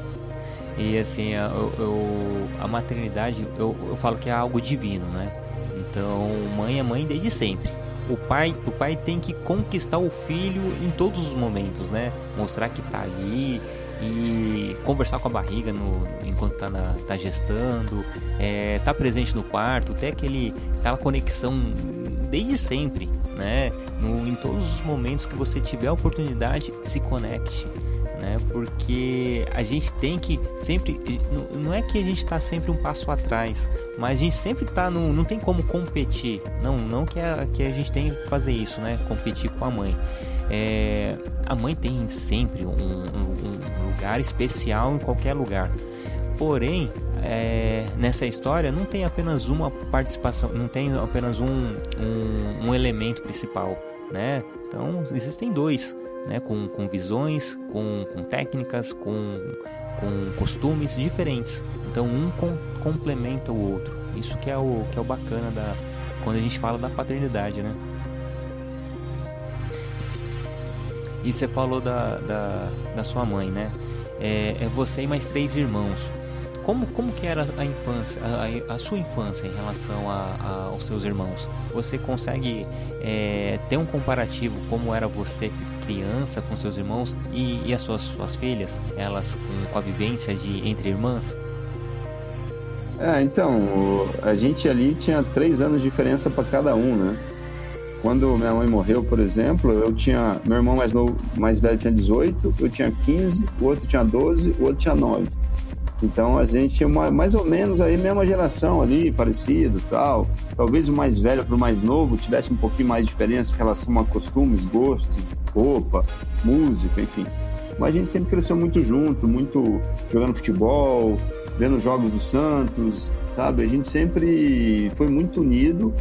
E assim, eu, eu, a maternidade, eu, eu falo que é algo divino, né? Então, mãe é mãe desde sempre. o pai, o pai tem que conquistar o filho em todos os momentos, né? Mostrar que tá ali e conversar com a barriga no, enquanto tá, na, tá gestando, é, tá presente no quarto, ter aquele, aquela conexão desde sempre, né? No, em todos os momentos que você tiver a oportunidade, se conecte né? Porque a gente tem que sempre, não é que a gente está sempre um passo atrás, mas a gente sempre está no, não tem como competir, não, não que a, que a gente tem que fazer isso, né? Competir com a mãe. É, a mãe tem sempre um, um, um lugar especial em qualquer lugar. Porém, é, nessa história não tem apenas uma participação, não tem apenas um, um, um elemento principal, né? Então existem dois né, com, com visões, com, com técnicas, com, com costumes diferentes. Então um com, complementa o outro. Isso que é o que é o bacana da quando a gente fala da paternidade, né? E você falou da, da, da sua mãe, né? É, é você e mais três irmãos. Como, como que era a infância, a, a sua infância em relação a, a, aos seus irmãos? Você consegue é, ter um comparativo como era você criança com seus irmãos e, e as suas, suas filhas, elas com, com a vivência de entre irmãs? É, então, a gente ali tinha três anos de diferença para cada um, né? Quando minha mãe morreu, por exemplo, eu tinha. Meu irmão mais novo, mais velho tinha 18, eu tinha 15, o outro tinha 12, o outro tinha 9. Então a gente tinha uma, mais ou menos aí mesma geração ali, parecido tal. Talvez o mais velho para o mais novo tivesse um pouquinho mais de diferença em relação a costumes, gosto, roupa, música, enfim. Mas a gente sempre cresceu muito junto, muito jogando futebol, vendo jogos do Santos, sabe? A gente sempre foi muito unido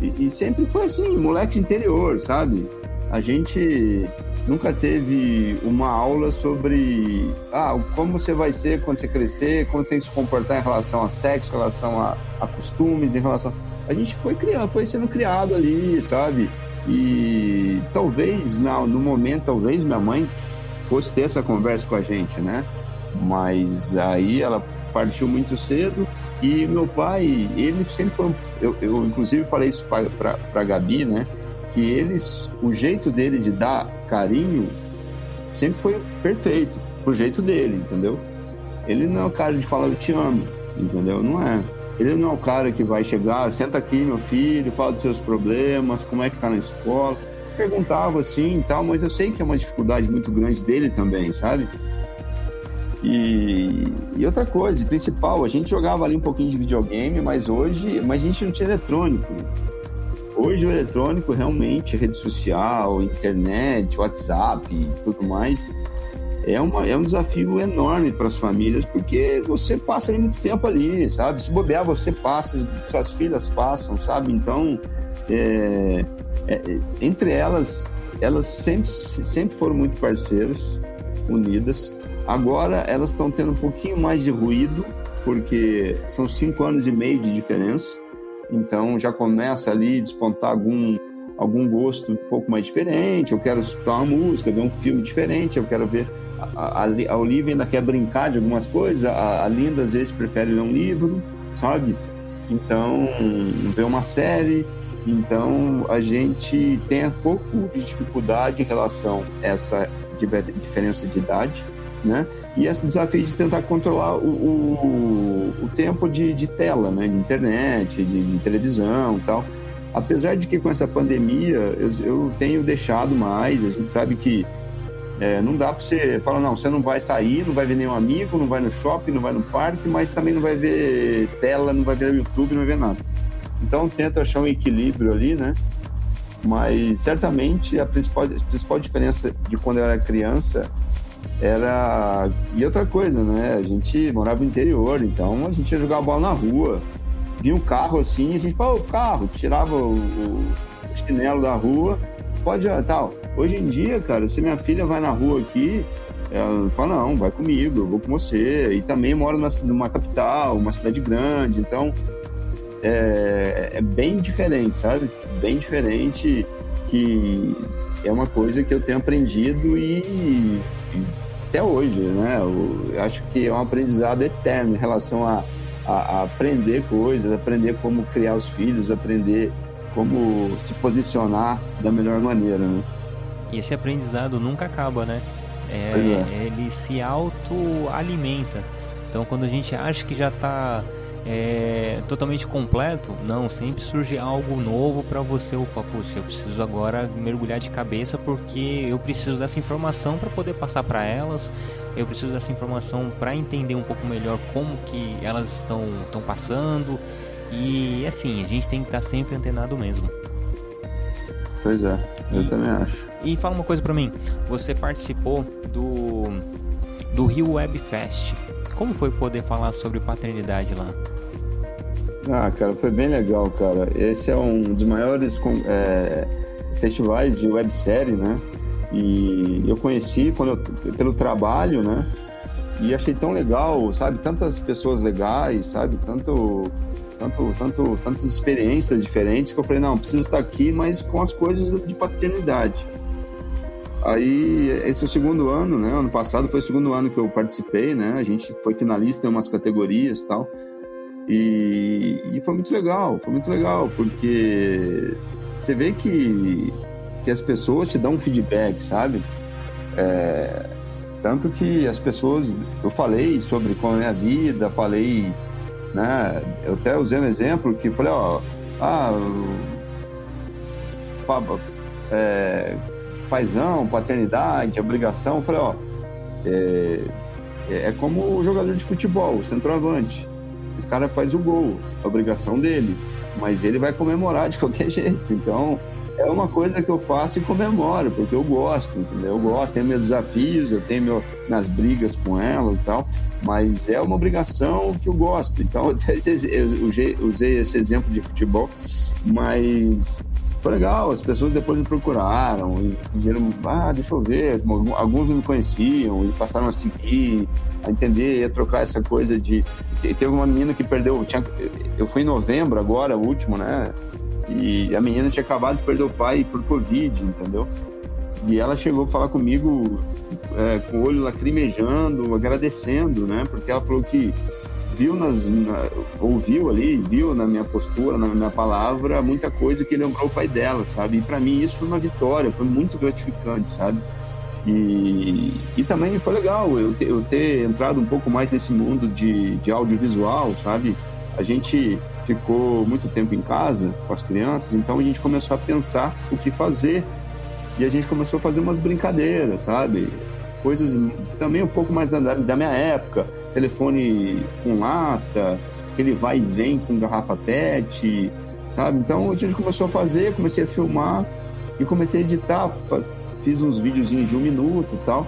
e, e sempre foi assim, moleque interior, sabe? A gente nunca teve uma aula sobre ah, como você vai ser quando você crescer, como você tem que se comportar em relação a sexo, em relação a, a costumes, em relação. A gente foi criando, foi sendo criado ali, sabe? E talvez não, no momento, talvez minha mãe fosse ter essa conversa com a gente, né? Mas aí ela partiu muito cedo e meu pai, ele sempre foi. Eu, eu inclusive falei isso para a Gabi, né? Que eles, o jeito dele de dar carinho sempre foi perfeito, pro jeito dele, entendeu? Ele não é o cara de falar eu te amo, entendeu? Não é. Ele não é o cara que vai chegar, senta aqui meu filho, fala dos seus problemas, como é que tá na escola. Perguntava assim e tal, mas eu sei que é uma dificuldade muito grande dele também, sabe? E, e, outra coisa, principal, a gente jogava ali um pouquinho de videogame, mas hoje, mas a gente não tinha eletrônico. Hoje o eletrônico realmente, rede social, internet, WhatsApp e tudo mais, é, uma, é um desafio enorme para as famílias, porque você passa ali muito tempo ali, sabe? Se bobear, você passa, suas filhas passam, sabe? Então, é, é, entre elas, elas sempre, sempre foram muito parceiras, unidas. Agora elas estão tendo um pouquinho mais de ruído, porque são cinco anos e meio de diferença. Então já começa ali despontar algum, algum gosto um pouco mais diferente. Eu quero escutar uma música, ver um filme diferente, eu quero ver. A, a, a Olivia ainda quer brincar de algumas coisas, a, a Linda às vezes prefere ler um livro, sabe? Então, ver uma série. Então, a gente tem um pouco de dificuldade em relação a essa diferença de idade, né? E esse desafio de tentar controlar o, o, o tempo de, de, tela, né? De internet, de, de televisão e tal. Apesar de que com essa pandemia eu, eu tenho deixado mais, a gente sabe que é, não dá para você falar, não, você não vai sair, não vai ver nenhum amigo, não vai no shopping, não vai no parque, mas também não vai ver tela, não vai ver YouTube, não vai ver nada. Então tento achar um equilíbrio ali, né? Mas certamente a principal, a principal diferença de quando eu era criança era. E outra coisa, né? A gente morava no interior, então a gente ia jogar bola na rua. Vinha um carro assim, a gente, pô, o carro, tirava o, o, chinelo da rua, pode tal. Hoje em dia, cara, se minha filha vai na rua aqui, ela fala, não, vai comigo, eu vou com você. E também moro numa, numa capital, uma cidade grande, então é, é bem diferente, sabe? Bem diferente que é uma coisa que eu tenho aprendido e até hoje, né? Eu acho que é um aprendizado eterno em relação a, a, a aprender coisas, aprender como criar os filhos, aprender como se posicionar da melhor maneira, né? E esse aprendizado nunca acaba, né? É, é. Ele se autoalimenta. Então, quando a gente acha que já está é, totalmente completo, não, sempre surge algo novo para você. Opa, puxa, eu preciso agora mergulhar de cabeça porque eu preciso dessa informação para poder passar para elas. Eu preciso dessa informação para entender um pouco melhor como que elas estão, estão passando. E assim, a gente tem que estar tá sempre antenado mesmo. Pois é, eu e, também acho. E fala uma coisa para mim, você participou do do Rio Web Fest. Como foi poder falar sobre paternidade lá? Ah, cara, foi bem legal, cara. Esse é um dos maiores é, festivais de websérie, né? E eu conheci quando eu, pelo trabalho, né? E achei tão legal, sabe? Tantas pessoas legais, sabe? Tanto, tanto, tanto, tantas experiências diferentes que eu falei, não, preciso estar aqui, mas com as coisas de paternidade. Aí, esse é o segundo ano, né? Ano passado foi o segundo ano que eu participei, né? A gente foi finalista em umas categorias e tal. E, foi muito legal, foi muito legal, porque você vê que, que as pessoas te dão um feedback, sabe? É, tanto que as pessoas, eu falei sobre como é a vida, falei, né? Eu até usei um exemplo que falei, ó, ah, é, paisão, paternidade, obrigação. Eu falei, ó, é, é como o jogador de futebol, o centroavante. O cara faz o gol, a obrigação dele, mas ele vai comemorar de qualquer jeito. Então, é uma coisa que eu faço e comemoro, porque eu gosto, entendeu? Eu gosto, tenho meus desafios, eu tenho meu, nas brigas com elas e tal, mas é uma obrigação que eu gosto. Então, eu usei esse exemplo de futebol, mas foi legal, as pessoas depois me procuraram e pediram, ah, deixa eu ver, alguns não me conheciam e passaram a seguir, a entender, a trocar essa coisa de... Teve uma menina que perdeu, tinha... eu fui em novembro agora, o último, né, e a menina tinha acabado de perder o pai por Covid, entendeu? E ela chegou a falar comigo é, com o olho lacrimejando, agradecendo, né, porque ela falou que viu nas na, ouviu ali, viu na minha postura, na minha palavra, muita coisa que lembrou o pai dela, sabe? E para mim isso foi uma vitória, foi muito gratificante, sabe? E, e também foi legal eu ter, eu ter entrado um pouco mais nesse mundo de, de audiovisual, sabe? A gente ficou muito tempo em casa com as crianças, então a gente começou a pensar o que fazer e a gente começou a fazer umas brincadeiras, sabe? Coisas também um pouco mais da, da minha época telefone com lata, ele vai e vem com garrafa PET, sabe? Então a gente começou a fazer, comecei a filmar e comecei a editar, fiz uns videozinhos de um minuto e tal.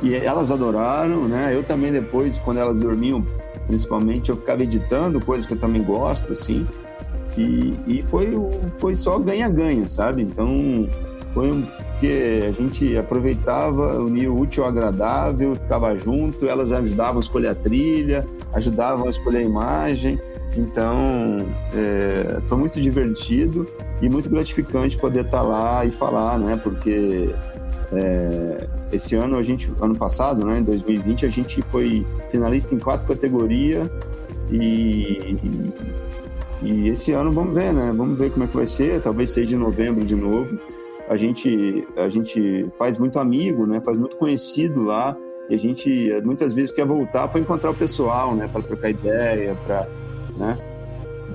E elas adoraram, né? Eu também depois, quando elas dormiam, principalmente, eu ficava editando coisas que eu também gosto, assim. E, e foi, foi só ganha-ganha, sabe? Então foi um, porque a gente aproveitava, unia o útil ao agradável, ficava junto, elas ajudavam a escolher a trilha, ajudavam a escolher a imagem. Então, é, foi muito divertido e muito gratificante poder estar lá e falar, né? Porque é, esse ano a gente, ano passado, né, em 2020, a gente foi finalista em quatro categorias e, e esse ano vamos ver, né? Vamos ver como é que vai ser. Talvez seja em novembro de novo a gente, a gente faz muito amigo, né? Faz muito conhecido lá e a gente muitas vezes quer voltar para encontrar o pessoal, né? Para trocar ideia, para, né?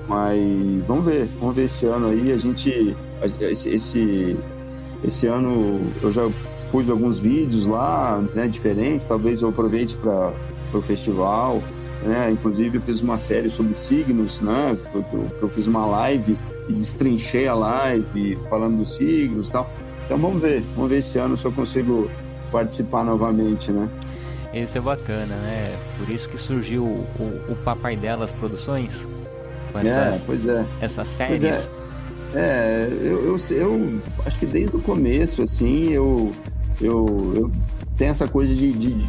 Mas vamos ver, vamos ver esse ano aí. A gente, esse, esse, ano eu já pus alguns vídeos lá, né? Diferentes. Talvez eu aproveite para o festival. Né? Inclusive eu fiz uma série sobre signos, né? Eu, eu, eu fiz uma live e destrinchei a live falando dos signos e tal. Então vamos ver, vamos ver esse ano se eu consigo participar novamente, né? Esse é bacana, né? Por isso que surgiu o, o Papai Delas Produções com é, essas, é, pois é. essas séries. É, é eu, eu, eu, acho que desde o começo, assim, eu, eu, eu tenho essa coisa de, de,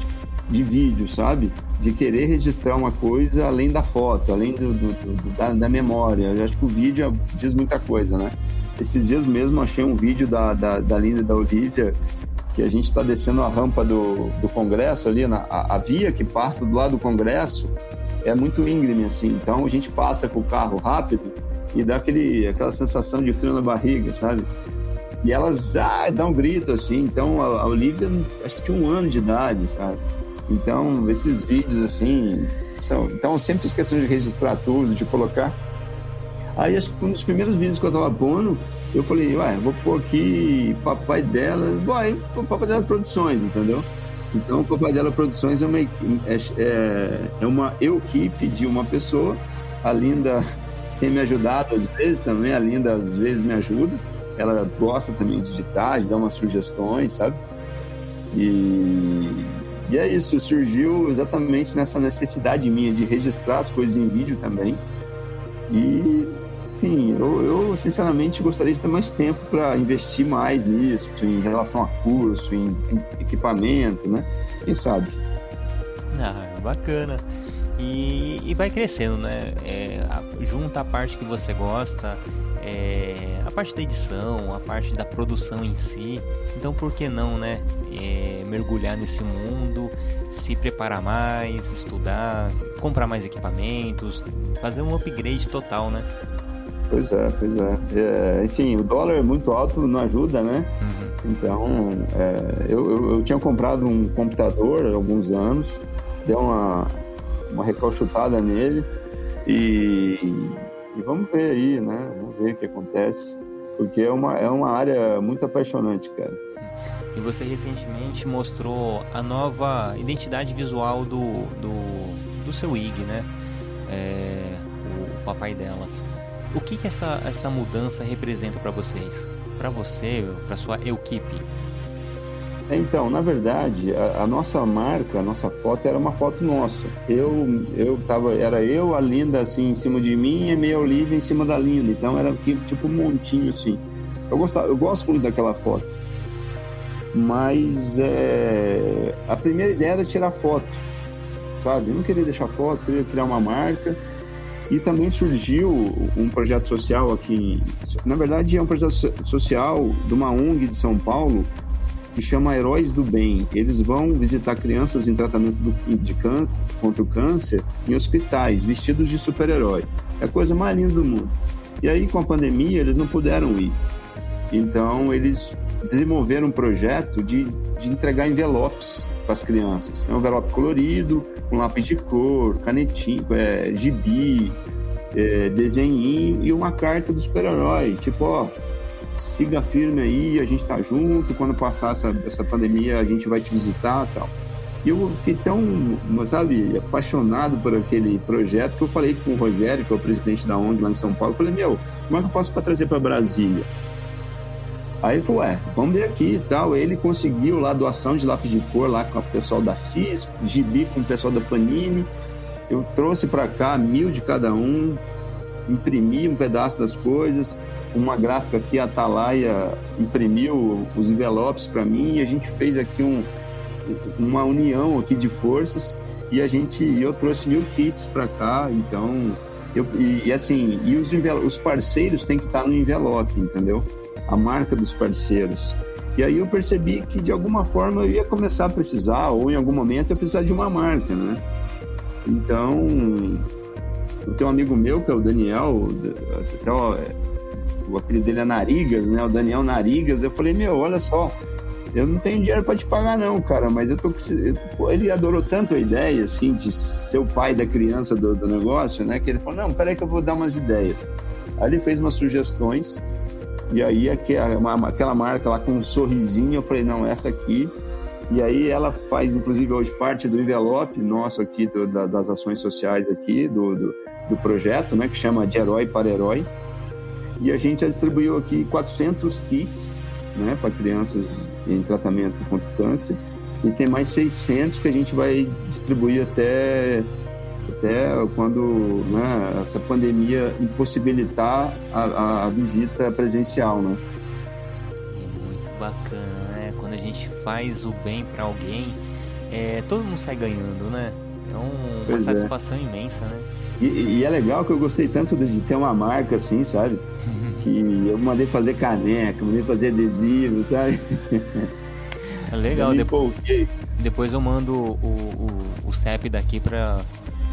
de vídeo, sabe? De querer registrar uma coisa além da foto, além do, do, do da, da, memória. Eu acho que o vídeo diz muita coisa, né? Esses dias mesmo achei um vídeo da, da, da Linda e da Olivia que a gente está descendo a rampa do, do Congresso ali, na, a, a, via que passa do lado do Congresso é muito íngreme, assim. Então a gente passa com o carro rápido e dá aquele, aquela sensação de frio na barriga, sabe? E elas ah, dão um grito assim. Então a, a Olivia, acho que tinha um ano de idade, sabe? Então esses vídeos assim. São, então sempre fiz questão de registrar tudo, de colocar. Aí acho que um dos primeiros vídeos que eu tava pondo, eu falei, ué, vou pôr aqui papai dela, vai, papai dela produções, entendeu? Então, Papai dela Produções é uma, é, é, é uma equipe de uma pessoa. A Linda tem me ajudado às vezes também, a Linda às vezes me ajuda ela gosta também de editar, de dar umas sugestões, sabe? E, e é isso, surgiu exatamente nessa necessidade minha de registrar as coisas em vídeo também. E, enfim, eu, eu sinceramente gostaria de ter mais tempo para investir mais nisso, em relação a curso, em, em equipamento, né? Quem sabe? Ah, bacana. E, e vai crescendo, né? É, junta a parte que você gosta, é, parte da edição, a parte da produção em si. Então, por que não, né? É, mergulhar nesse mundo, se preparar mais, estudar, comprar mais equipamentos, fazer um upgrade total, né? Pois é, pois é. é enfim, o dólar é muito alto, não ajuda, né? Uhum. Então, é, eu, eu, eu, tinha comprado um computador há alguns anos, deu uma, uma recalchutada nele e e vamos ver aí, né? Vamos ver o que acontece. Porque é uma, é uma área muito apaixonante, cara. E você recentemente mostrou a nova identidade visual do, do, do seu IG, né? É, o papai delas. O que, que essa, essa mudança representa para vocês? Para você, para sua equipe? Então, na verdade, a, a, nossa marca, a nossa foto era uma foto nossa. Eu, eu tava, era eu, a Linda assim em cima de mim e a meia Olivia em cima da Linda. Então era tipo um montinho assim. Eu gostava, eu gosto muito daquela foto. Mas é, a primeira ideia era tirar foto, sabe? Eu não queria deixar foto, queria criar uma marca. E também surgiu um projeto social aqui. Na verdade, é um projeto social de uma ONG de São Paulo que chama Heróis do Bem. Eles vão visitar crianças em tratamento do, de can, contra o câncer em hospitais, vestidos de super-herói. É a coisa mais linda do mundo. E aí, com a pandemia, eles não puderam ir. Então, eles desenvolveram um projeto de, de entregar envelopes para as crianças. É um envelope colorido, com lápis de cor, canetinho, é, gibi, é, desenho e uma carta do super-herói. Tipo, ó, siga firme aí, a gente tá junto, quando passar essa, essa pandemia a gente vai te visitar tal. E eu fiquei tão, sabe, apaixonado por aquele projeto que eu falei com o Rogério, que é o presidente da ONG lá em São Paulo, eu falei, meu, como é que eu faço para trazer para Brasília? Aí ele falou, é, vamos ver aqui e tal. Ele conseguiu lá doação de lápis de cor lá com o pessoal da CIS, gibi com o pessoal da Panini. Eu trouxe para cá mil de cada um, imprimi um pedaço das coisas, uma gráfica aqui, a Atalaia imprimiu os envelopes para mim e a gente fez aqui um, uma união aqui de forças e a gente eu trouxe mil kits para cá, então eu, e, e, assim e os, os parceiros têm que estar no envelope, entendeu? A marca dos parceiros. E aí eu percebi que de alguma forma eu ia começar a precisar ou em algum momento eu precisar de uma marca, né? Então eu tenho um amigo meu que é o Daniel, até o apelido dele é Narigas, né? O Daniel Narigas. Eu falei, meu, olha só, eu não tenho dinheiro para te pagar, não, cara, mas eu tô. Ele adorou tanto a ideia, assim, de ser o pai da criança do, do negócio, né? Que ele falou, não, peraí que eu vou dar umas ideias. Aí ele fez umas sugestões, e aí aquela, aquela marca lá com um sorrisinho, eu falei, não, essa aqui. E aí ela faz, inclusive, hoje parte do envelope nosso aqui, do, da, das ações sociais aqui, do, do, do projeto, né? Que chama de Herói para Herói e a gente já distribuiu aqui 400 kits né, para crianças em tratamento contra o câncer. E tem mais 600 que a gente vai distribuir até, até quando né, essa pandemia impossibilitar a, a visita presencial. Né? É muito bacana, né? Quando a gente faz o bem para alguém, é, todo mundo sai ganhando, né? É um, uma pois é. satisfação é. imensa, né? E, e, é legal que eu gostei tanto de, de ter uma marca assim, sabe? que eu mandei fazer caneca, mandei fazer adesivo, sabe? É legal, depois, depois eu mando o, o, o CEP daqui pra,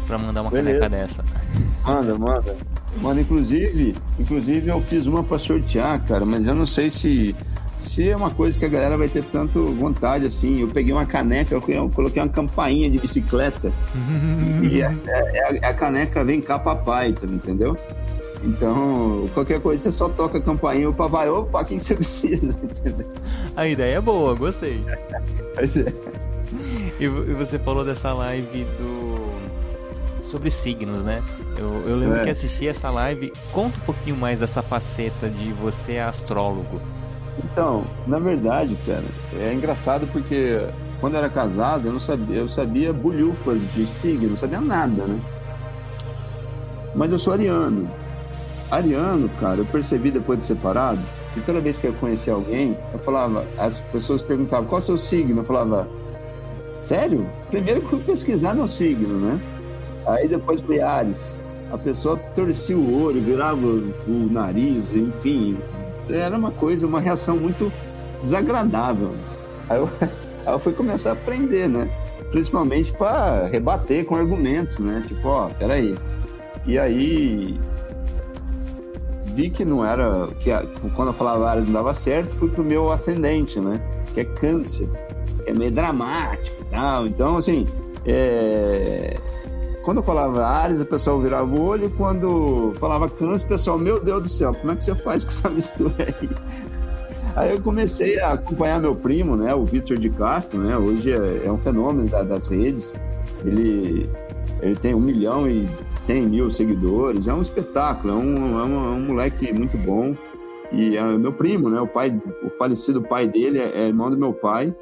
pra mandar uma Beleza. caneca dessa. Manda, manda. Mano, inclusive, inclusive eu fiz uma para sortear, cara, mas eu não sei se se é uma coisa que a galera vai ter tanto vontade assim. Eu peguei uma caneca, eu coloquei uma campainha de bicicleta e a, a, a, caneca vem cá papai, tá, entendeu? Então, qualquer coisa você só toca a campainha, o papai, opa, o que você precisa, entendeu? A ideia é boa, gostei. Pois é. E você falou dessa live do sobre signos, né? Eu, eu lembro é. que assisti essa live. Conta um pouquinho mais dessa faceta de você astrólogo. Então, na verdade, cara, é engraçado porque quando eu era casado, eu não sabia, eu sabia bolhufas de signo, não sabia nada, né? Mas eu sou ariano. Ariano, cara, eu percebi depois de separado, que toda vez que eu conhecia alguém, eu falava, as pessoas perguntavam, qual é o seu signo? Eu falava, sério? Primeiro que fui pesquisar meu signo, né? Aí depois falei, Ares. A pessoa torcia o olho, virava o nariz, enfim, era uma coisa, uma reação muito desagradável. Aí eu, aí eu fui começar a aprender, né? Principalmente para rebater com argumentos, né? Tipo, ó, peraí. E aí vi que não era. que Quando eu falava Ares não dava certo, fui pro meu ascendente, né? Que é câncer. Que é meio dramático e tal. Então, assim. É quando eu falava Ares, o pessoal virava o olho. Quando falava Câncer, o pessoal, meu Deus do céu, como é que você faz com essa mistura aí? Aí eu comecei a acompanhar meu primo, né, o Vitor de Castro, né, hoje é, é um fenômeno da, das redes. Ele, ele tem um milhão e cem mil seguidores, é um espetáculo, é um, é um, é um moleque muito bom. E é meu primo, né, o pai, o falecido pai dele é, é irmão do meu pai.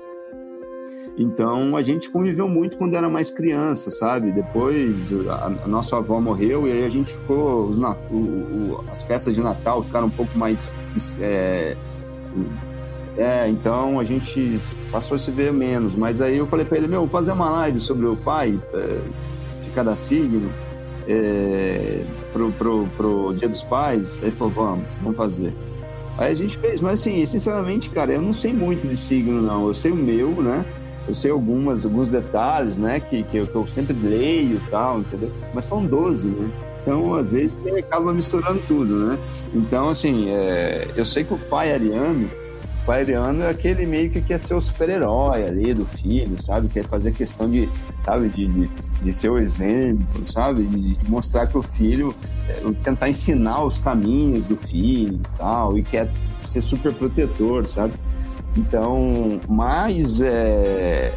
Então a gente conviveu muito quando era mais criança, sabe? Depois a, a nossa avó morreu e aí a gente ficou. Os, o, o, as festas de Natal ficaram um pouco mais. É, é, então a gente passou a se ver menos. Mas aí eu falei para ele: Meu, fazer uma live sobre o pai é, de cada signo é, pro, pro, pro Dia dos Pais. Aí ele falou: Vamos, vamos fazer. Aí a gente fez, mas assim, sinceramente, cara, eu não sei muito de signo, não. Eu sei o meu, né? Eu sei algumas, alguns detalhes, né, que, que, eu, que eu sempre leio e tal, entendeu? Mas são 12, né? Então, às vezes, acaba misturando tudo, né? Então, assim, é, eu sei que o pai ariano, o pai ariano é aquele meio que quer ser o super-herói ali do filho, sabe? Quer fazer questão de, sabe, de, de, de ser o exemplo, sabe? De, de mostrar que o filho, é, tentar ensinar os caminhos do filho e tal, e quer ser super protetor, sabe? Então, mas é,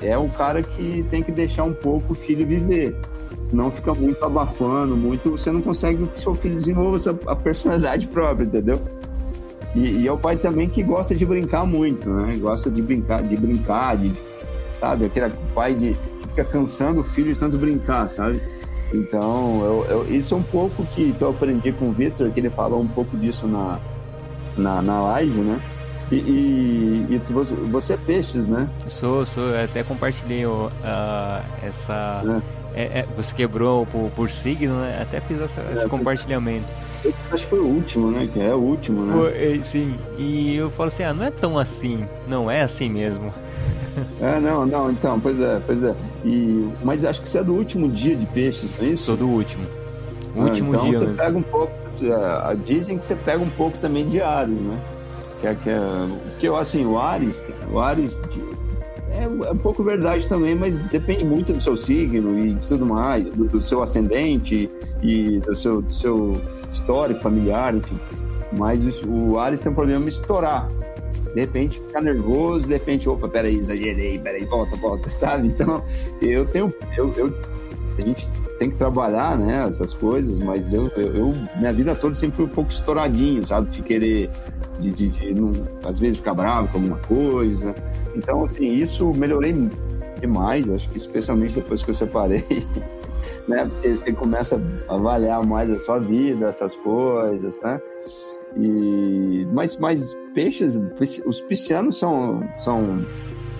é um cara que tem que deixar um pouco o filho viver. Senão fica muito abafando, muito. Você não consegue que seu filho desenvolva a personalidade própria, entendeu? E, e, é o pai também que gosta de brincar muito, né? Gosta de brincar, de brincar, de, sabe? Aquele pai de, que fica cansando o filho de tanto brincar, sabe? Então, eu, eu, isso é um pouco que, que eu aprendi com o Victor, que ele falou um pouco disso na, na, na live, né? E, e, e tu, você é peixes, né? Sou, sou. Eu até compartilhei uh, essa. É. É, é, você quebrou por, por signo, né? Até fiz essa, esse é, compartilhamento. Eu acho que foi o último, né? Que é o último, né? Foi, é, sim. E eu falo assim, ah, não é tão assim. Não é assim mesmo. É, não, não, então, pois é, pois é. E, mas acho que você é do último dia de peixes, não é isso? Sou do último. O ah, último então dia. Você mesmo. pega um pouco. Dizem que você pega um pouco também de Ares, né? Que é, que é, porque, assim, o Ares, o Ares é, é, um pouco verdade também, mas depende muito do seu signo e de tudo mais, do, do seu ascendente e do seu, do seu histórico familiar, enfim. Mas o Ares tem um problema de estourar. De repente ficar nervoso, de repente, opa, peraí, exagerei, peraí, volta, volta, sabe? Então, eu tenho. Eu, eu, a gente tem que trabalhar, né, essas coisas, mas eu, eu, eu minha vida toda sempre fui um pouco estouradinho, sabe? De querer de, de, de não, às vezes ficar bravo com alguma coisa. Então, assim, isso melhorei demais, acho que especialmente depois que eu separei, né? Porque você começa a avaliar mais a sua vida, essas coisas, né? E, mas, mas peixes, os piscianos são. são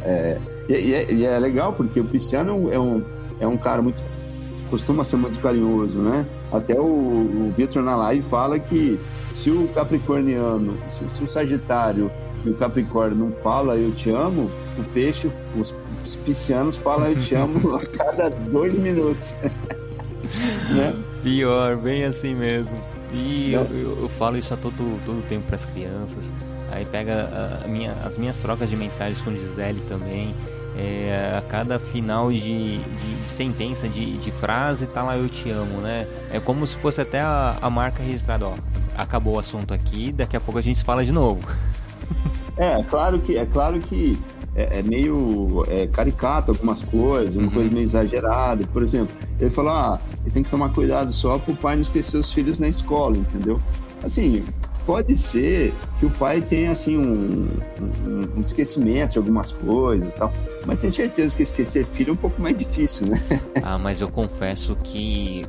é, e, é, e, é, legal porque o pisciano é um, é um cara muito. costuma ser muito carinhoso, né? Até o, o Victor na live fala que se o capricorniano, se, se, o sagitário e o capricórnio não fala eu te amo, o peixe, os, os piscianos falam eu te amo a cada dois minutos. né? Pior, bem assim mesmo. E eu, eu, eu, falo isso a todo, todo tempo para as crianças. Aí pega a minha, as minhas trocas de mensagens com Gisele também. É, a cada final de, de, de sentença, de, de, frase, tá lá eu te amo, né? É como se fosse até a, a marca registrada, ó. Acabou o assunto aqui, daqui a pouco a gente fala de novo. É, claro que é claro que é, é meio é, caricato algumas coisas, uma uhum. coisa meio exagerada. Por exemplo, ele falou: ah, ele tem que tomar cuidado só para o pai não esquecer os filhos na escola, entendeu? Assim, pode ser que o pai tenha assim um, um, um, esquecimento de algumas coisas tal, mas tenho certeza que esquecer filho é um pouco mais difícil, né? Ah, mas eu confesso que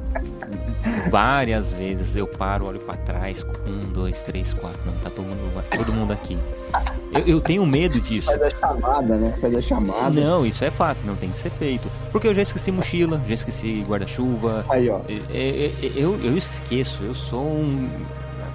várias vezes eu paro, olho para trás, um, dois, três, quatro, não tá todo mundo, todo mundo aqui. Eu, eu, tenho medo disso. Faz a chamada, né? Faz a chamada. Não, isso é fato, não tem que ser feito. Porque eu já esqueci mochila, já esqueci guarda-chuva. Aí, ó. Eu, eu, eu esqueço, eu sou um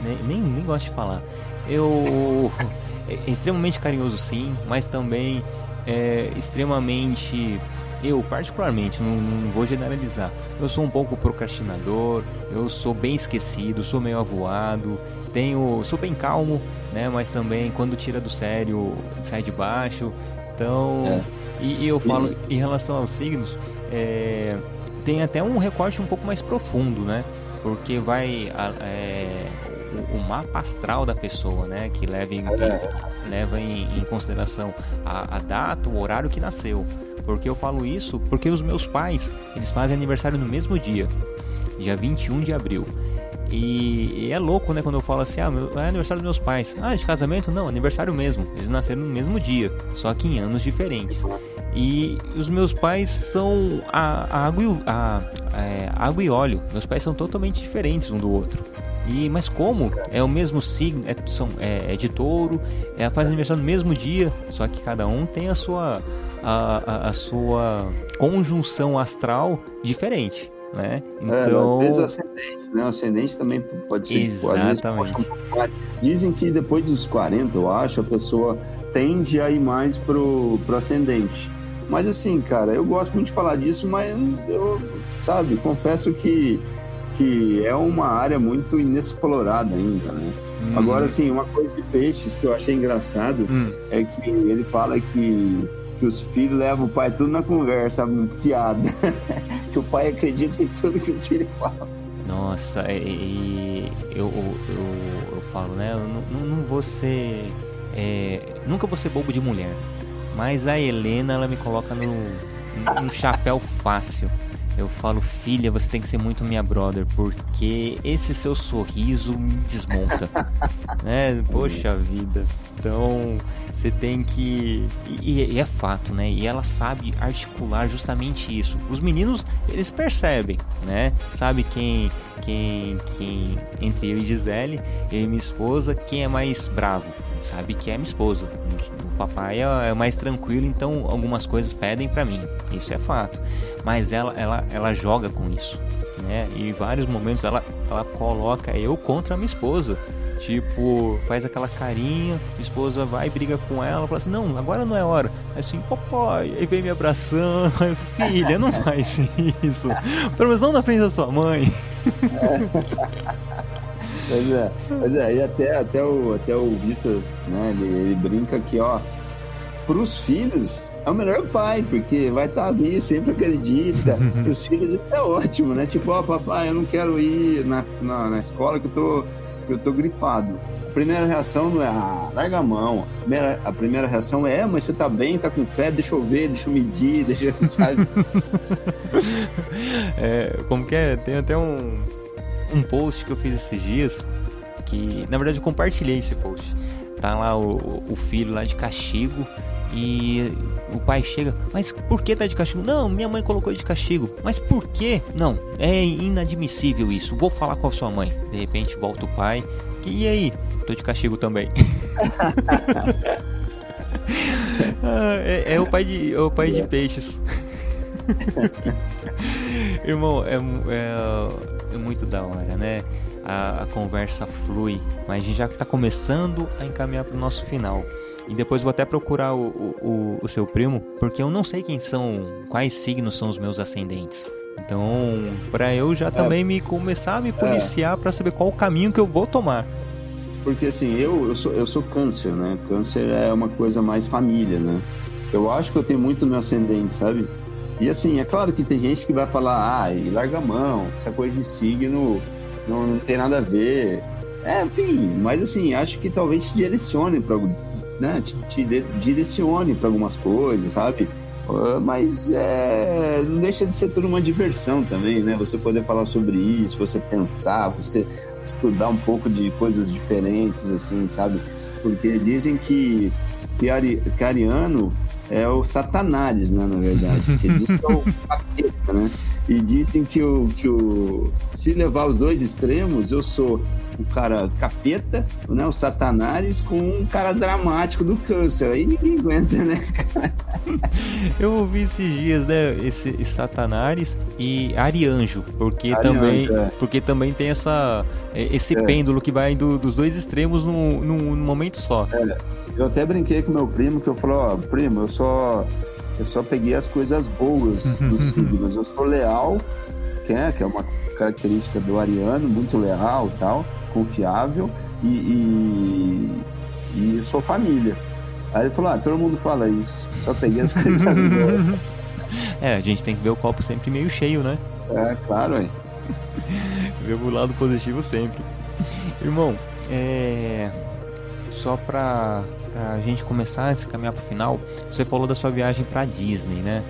nem, nem, nem gosto de falar. Eu. É extremamente carinhoso, sim, mas também é extremamente. Eu, particularmente, não, não, vou generalizar. Eu sou um pouco procrastinador, eu sou bem esquecido, sou meio avoado, tenho, sou bem calmo, né? Mas também quando tira do sério sai de baixo. Então, é. e, e, eu falo e... em relação aos signos, é, tem até um recorte um pouco mais profundo, né? Porque vai é, o, o, mapa astral da pessoa, né? Que leva em, é. leva em, em consideração a, a, data, o horário que nasceu. Porque eu falo isso? Porque os meus pais, eles fazem aniversário no mesmo dia, dia 21 de abril. E, e é louco, né, quando eu falo assim, ah, meu, é aniversário dos meus pais. Ah, de casamento? Não, aniversário mesmo. Eles nasceram no mesmo dia, só que em anos diferentes. E os meus pais são a, a água, e, a, é, água e óleo. Meus pais são totalmente diferentes um do outro. E, mas como? É o mesmo signo, é, são, é, é de touro, é, faz aniversário no mesmo dia, só que cada um tem a sua, a, a, a sua conjunção astral diferente. Né? Então... É, às vezes o ascendente, né? O ascendente também pode ser. Exatamente. Um Dizem que depois dos 40, eu acho, a pessoa tende a ir mais pro, pro ascendente. Mas assim, cara, eu gosto muito de falar disso, mas eu, sabe, confesso que que é uma área muito inexplorada ainda, né? Hum. Agora, assim, uma coisa de peixes que eu achei engraçado hum. é que ele fala que, que os filhos levam o pai tudo na conversa, fiado. que o pai acredita em tudo que os filhos falam. Nossa, e, eu, eu, eu, falo, né? Eu não, não vou ser. É, nunca vou ser bobo de mulher. Mas a Helena, ela me coloca no, no chapéu fácil eu falo, filha, você tem que ser muito minha brother, porque esse seu sorriso me desmonta. né? Poxa vida. Então, você tem que. E, e, é fato, né? E ela sabe articular justamente isso. Os meninos, eles percebem, né? Sabe quem, quem, quem entre eu e Gisele, eu e minha esposa, quem é mais bravo sabe que é minha esposa. O papai é, é mais tranquilo, então algumas coisas pedem para mim. Isso é fato. Mas ela, ela, ela joga com isso, né? E em vários momentos ela, ela coloca eu contra a minha esposa. Tipo, faz aquela carinha, minha esposa vai briga com ela, fala assim, não, agora não é hora. Aí assim, papai, aí vem me abraçando, aí, filha, não faz isso. Pelo menos não na frente da sua mãe. Pois é, pois é, e até, até o, até o Vitor, né, ele, ele brinca que, ó, pros filhos é o melhor pai, porque vai estar tá ali, sempre acredita. pros filhos isso é ótimo, né? Tipo, ó, papai, eu não quero ir na, na, na, escola que eu tô, que eu tô gripado. A primeira reação não é, ah, larga a mão. A primeira, a primeira reação é, é, mas você tá bem, você tá com febre, deixa eu ver, deixa eu medir, deixa eu, sabe? é, como que é? Tem até um um post que eu fiz esses dias, que na verdade eu compartilhei esse post. Tá lá o, o filho lá de castigo e o pai chega, mas por que tá de castigo? Não, minha mãe colocou de castigo. Mas por quê? Não, é inadmissível isso. Vou falar com a sua mãe. De repente volta o pai. E aí? Tô de castigo também. ah, é, é, o pai de, é o pai de peixes. Irmão, é, é é muito da hora, né? A, a conversa flui, mas a gente já está começando a encaminhar para o nosso final. E depois vou até procurar o, o, o, seu primo, porque eu não sei quem são, quais signos são os meus ascendentes. Então, para eu já é. também me começar a me policiar é. para saber qual o caminho que eu vou tomar. Porque assim, eu, eu, sou, eu sou câncer, né? Câncer é uma coisa mais família, né? Eu acho que eu tenho muito no ascendente, sabe? E assim, é claro que tem gente que vai falar, ah, e larga a mão, essa coisa de signo não, não tem nada a ver. É, enfim, mas assim, acho que talvez te direcione para né, te, te direcione para algumas coisas, sabe? Uh, mas é, não deixa de ser tudo uma diversão também, né? Você poder falar sobre isso, você pensar, você estudar um pouco de coisas diferentes, assim, sabe? Porque dizem que, que, ari, que ariano é o Satanás, né, na verdade. Ele diz que é o capeta, né? E dizem que o, que o. Se levar os dois extremos, eu sou o cara capeta, né, o satanás, com um cara dramático do câncer. Aí ninguém aguenta, né, Eu ouvi esses dias, né, esse, esse satanás e arianjo, porque arianjo, também é. porque também tem essa esse é. pêndulo que vai do, dos dois extremos num, num, num momento só. É. Eu até brinquei com meu primo que eu falei, ó, primo, eu só eu só peguei as coisas boas dos signos. Eu sou leal, que é, que é uma característica do ariano, muito leal tal, confiável e, e, e sou família. Aí ele falou, ah, todo mundo fala isso, só peguei as coisas boas. É, a gente tem que ver o copo sempre meio cheio, né? É, claro, é. ver o lado positivo sempre. Irmão, é... Só pra a gente começar a se caminhar pro final, você falou da sua viagem pra Disney, né?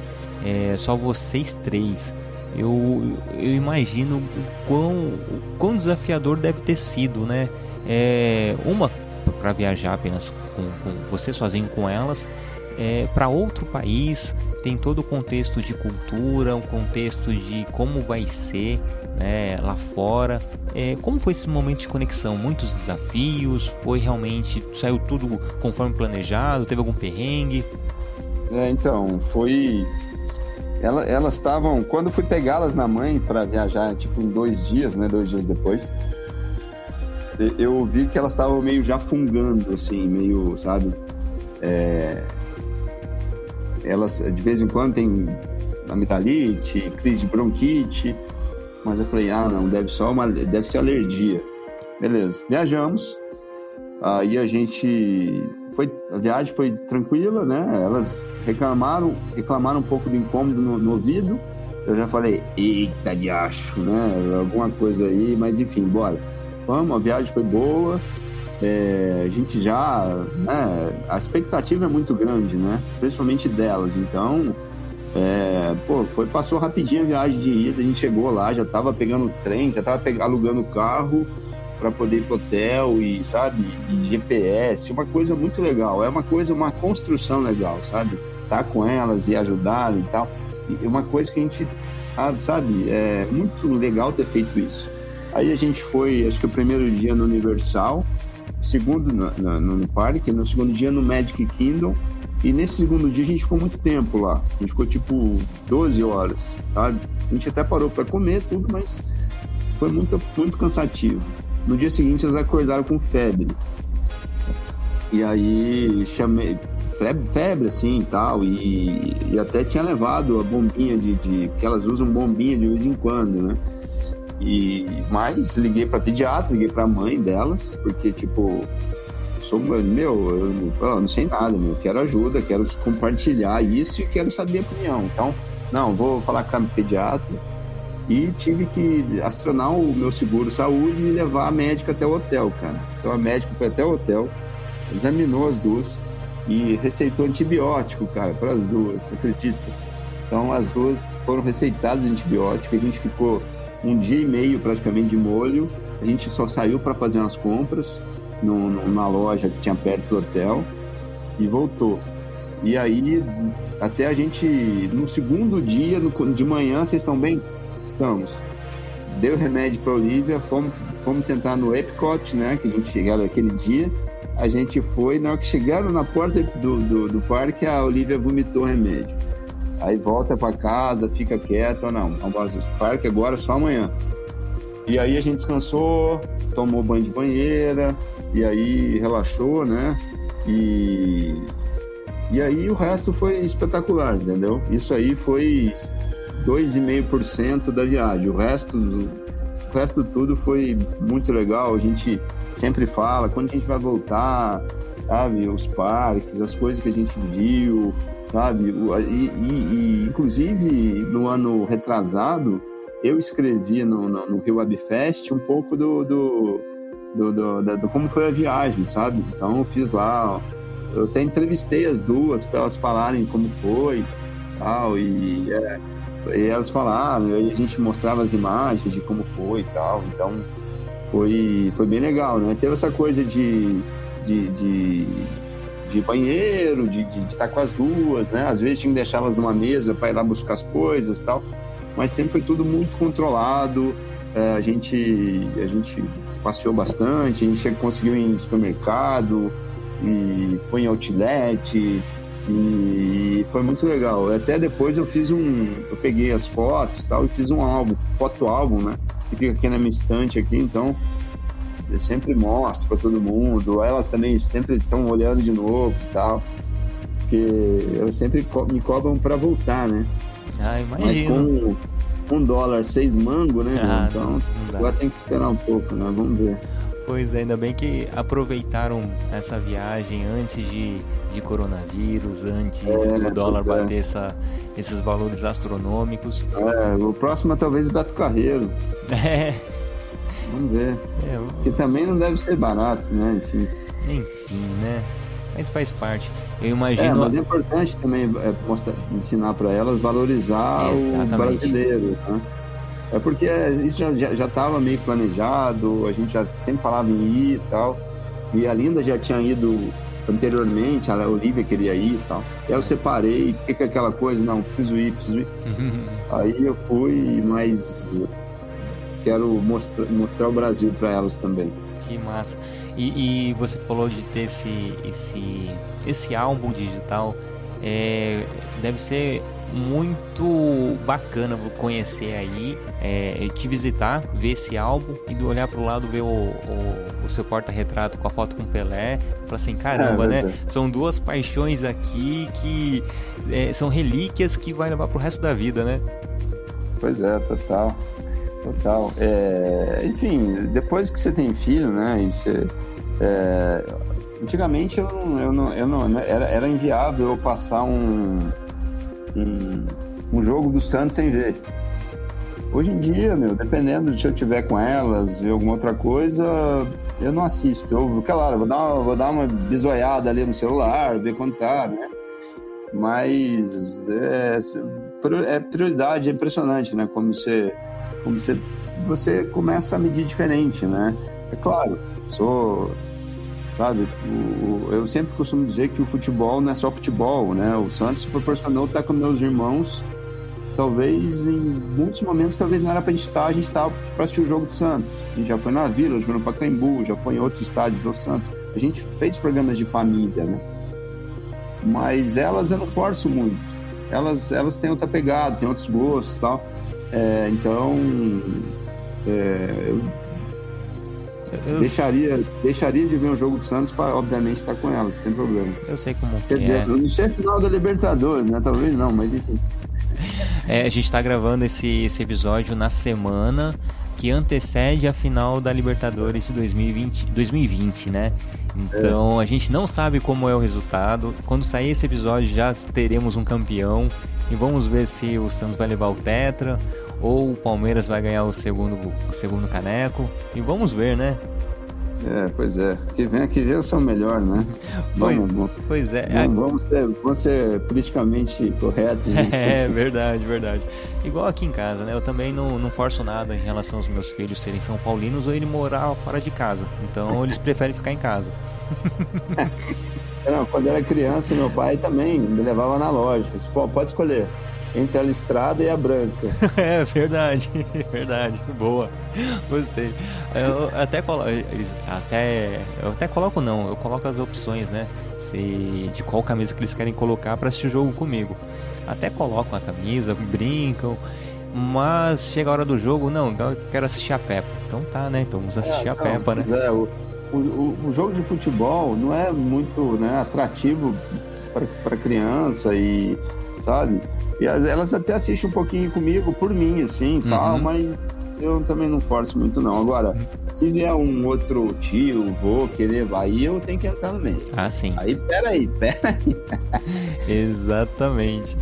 É, só vocês três. Eu, eu imagino o quão, o quão desafiador deve ter sido, né? É, uma para viajar apenas com, com, você sozinho com elas, é, para outro país, tem todo o contexto de cultura, um contexto de como vai ser né, lá fora. É, como foi esse momento de conexão? Muitos desafios? Foi realmente. saiu tudo conforme planejado? Teve algum perrengue? É, então, foi elas estavam. Quando fui pegá-las na mãe para viajar, tipo, em dois dias, né? Dois dias depois, eu vi que elas estavam meio já fungando, assim, meio, sabe? É... Elas, de vez em quando, tem amidalite, crise de bronquite, mas eu falei, ah, não, deve, só uma, deve ser alergia. Beleza, viajamos. Aí a gente foi a viagem foi tranquila, né? Elas reclamaram, reclamaram um pouco do incômodo no, no ouvido. Eu já falei, eita de acho, né? Alguma coisa aí, mas enfim, bora. Vamos, a viagem foi boa. É, a gente já, né? A expectativa é muito grande, né? Principalmente delas. Então, é, pô, foi, passou rapidinho a viagem de ida. A gente chegou lá, já tava pegando trem, já tava pegando, alugando carro para poder ir pro hotel e, sabe, e GPS, uma coisa muito legal. É uma coisa, uma construção legal, sabe? Tá com elas e ajudar e tal. E uma coisa que a gente, ah, sabe, é muito legal ter feito isso. Aí a gente foi, acho que o primeiro dia no Universal, segundo no, no, no parque, no segundo dia no Magic Kingdom. E nesse segundo dia a gente ficou muito tempo lá. A gente ficou tipo 12 horas, sabe? A gente até parou para comer tudo, mas foi muito, muito cansativo. No dia seguinte, eles acordaram com febre. E aí, chamei. Febre, febre assim e tal. E, e até tinha levado a bombinha de, de. que elas usam bombinha de vez em quando, né? E, mas liguei pra pediatra, liguei pra mãe delas, porque, tipo, sou, meu, eu, eu não sei nada, meu, quero ajuda, quero compartilhar isso e quero saber a opinião. Então, não, vou falar com a pediatra e tive que acionar o meu seguro saúde e levar a médica até o hotel, cara. Então a médica foi até o hotel, examinou as duas e receitou antibiótico, cara, para as duas, acredita? Então as duas foram receitadas antibiótico, a gente ficou um dia e meio praticamente de molho, a gente só saiu para fazer umas compras no, na loja que tinha perto do hotel e voltou. E aí, até a gente, no segundo dia, no, de manhã, vocês estão bem? estamos. Deu remédio para Olivia, fomos, fomos tentar no Epcot, né? Que a gente chegava aquele dia. A gente foi, na hora que chegaram na porta do, do, do parque, a Olivia vomitou o remédio. Aí volta para casa, fica quieta, não, vamos para o parque agora só amanhã. E aí a gente descansou, tomou banho de banheira, e aí relaxou, né? E, e aí o resto foi espetacular, entendeu? Isso aí foi 2,5% da viagem. O resto, o resto tudo foi muito legal. A gente sempre fala quando a gente vai voltar, sabe? Os parques, as coisas que a gente viu, sabe? E, e, e inclusive no ano retrasado eu escrevi no, no, no Rio Webfest um pouco do, do, do, do, do, do como foi a viagem, sabe? Então eu fiz lá, eu até entrevistei as duas para elas falarem como foi, tal e é, e elas falaram, e a gente mostrava as imagens de como foi e tal. Então foi, foi bem legal, né? Teve essa coisa de, de, de, de banheiro, de, de, de, estar com as duas, né? Às vezes tinha que deixá-las numa mesa para ir lá buscar as coisas tal. Mas sempre foi tudo muito controlado. É, a, gente, a gente passeou bastante, a gente conseguiu ir em supermercado, e foi em outlet, e foi muito legal. Até depois eu fiz um. Eu peguei as fotos tal e fiz um álbum, foto álbum, né? Que fica aqui na minha estante aqui, então eu sempre mostro para todo mundo. Elas também sempre estão olhando de novo e tal. Porque elas sempre me cobram para voltar, né? Ah, imagino. Mas com um dólar, seis mango, né? Ah, então agora tem que esperar um pouco, né? Vamos ver. Pois é, ainda bem que aproveitaram essa viagem antes de, de coronavírus, antes é, do dólar é. bater essa, esses valores astronômicos. É, o próximo é talvez Beto Carreiro. É. Vamos ver. É. Que também não deve ser barato, né? Enfim. Enfim, né? Mas faz parte. Eu imagino. É, mas é importante também é, mostrar, ensinar para elas valorizar Exatamente. o brasileiro, né? É porque isso já estava meio planejado, a gente já sempre falava em ir e tal. E a Linda já tinha ido anteriormente, a Olivia queria ir e tal. E aí eu separei, fiquei com aquela coisa, não, preciso ir, preciso ir. aí eu fui, mas quero mostrar, mostrar o Brasil para elas também. Que massa. E, e, você falou de ter esse, esse, esse álbum digital. É, deve ser muito bacana conhecer aí, é, te visitar, ver esse álbum e do olhar pro lado ver o, o, o seu porta-retrato com a foto com Pelé. Falar assim, caramba, é, né? São duas paixões aqui que é, são relíquias que vai levar pro resto da vida, né? Pois é, total. Total. É, enfim, depois que você tem filho, né? E você, é, antigamente eu eu não, eu não era, era inviável eu passar um um, um jogo do Santos sem ver. Hoje em dia, meu, dependendo de se eu tiver com elas, ver alguma outra coisa, eu não assisto. Eu, claro, vou dar, uma, vou dar uma bisoiada ali no celular, ver quanto tá, né? Mas é, é prioridade, é impressionante, né? Como você, como você, você começa a medir diferente, né? É claro, sou sabe? O, eu sempre costumo dizer que o futebol não é só futebol, né? O Santos proporcionou estar com meus irmãos. Talvez em muitos momentos, talvez não era pra gente estar, a gente estava para assistir o jogo do Santos. A gente já foi na Vila, já foi no Pacaembu, já foi em outros estádios do Santos. A gente fez programas de família, né? Mas elas eu não forço muito. Elas, elas têm outra pegada, têm outros gostos e tal. É, então, é, eu eu... Deixaria, deixaria de ver um jogo do Santos para, obviamente, estar com elas, sem problema. Eu sei como Quer dizer, é. não sei a final da Libertadores, né? Talvez não, mas enfim. É, a gente está gravando esse, esse episódio na semana que antecede a final da Libertadores de 2020, 2020 né? Então é. a gente não sabe como é o resultado. Quando sair esse episódio já teremos um campeão e vamos ver se o Santos vai levar o Tetra ou o Palmeiras vai ganhar o segundo, o segundo caneco. E vamos ver, né? É, pois é. Que vem que vença o melhor, né? Pois, vamos, pois é. Vamos, vamos, ser, vamos ser politicamente corretos. É, verdade, verdade. Igual aqui em casa, né? Eu também não, não forço nada em relação aos meus filhos serem São Paulinos ou ele morar fora de casa. Então eles preferem ficar em casa. Não, quando era criança, meu pai também me levava na loja. Pô, pode escolher entre a listrada e a branca. é verdade, verdade, boa, gostei. Eu até coloco, até, eu até coloco não, eu coloco as opções, né? Se de qual camisa que eles querem colocar para assistir o jogo comigo. Até colocam a camisa, brincam, mas chega a hora do jogo, não, eu quero assistir a Peppa. Então tá, né? Então vamos assistir é, a não, Peppa, né? É, o, o, o, jogo de futebol não é muito né, atrativo para criança e sabe? E elas até assistem um pouquinho comigo, por mim, assim, uhum. tal, mas eu também não forço muito, não. Agora, se vier um outro tio, vou querer, aí eu tenho que entrar no meio. Ah, sim. Aí, peraí, peraí. Exatamente.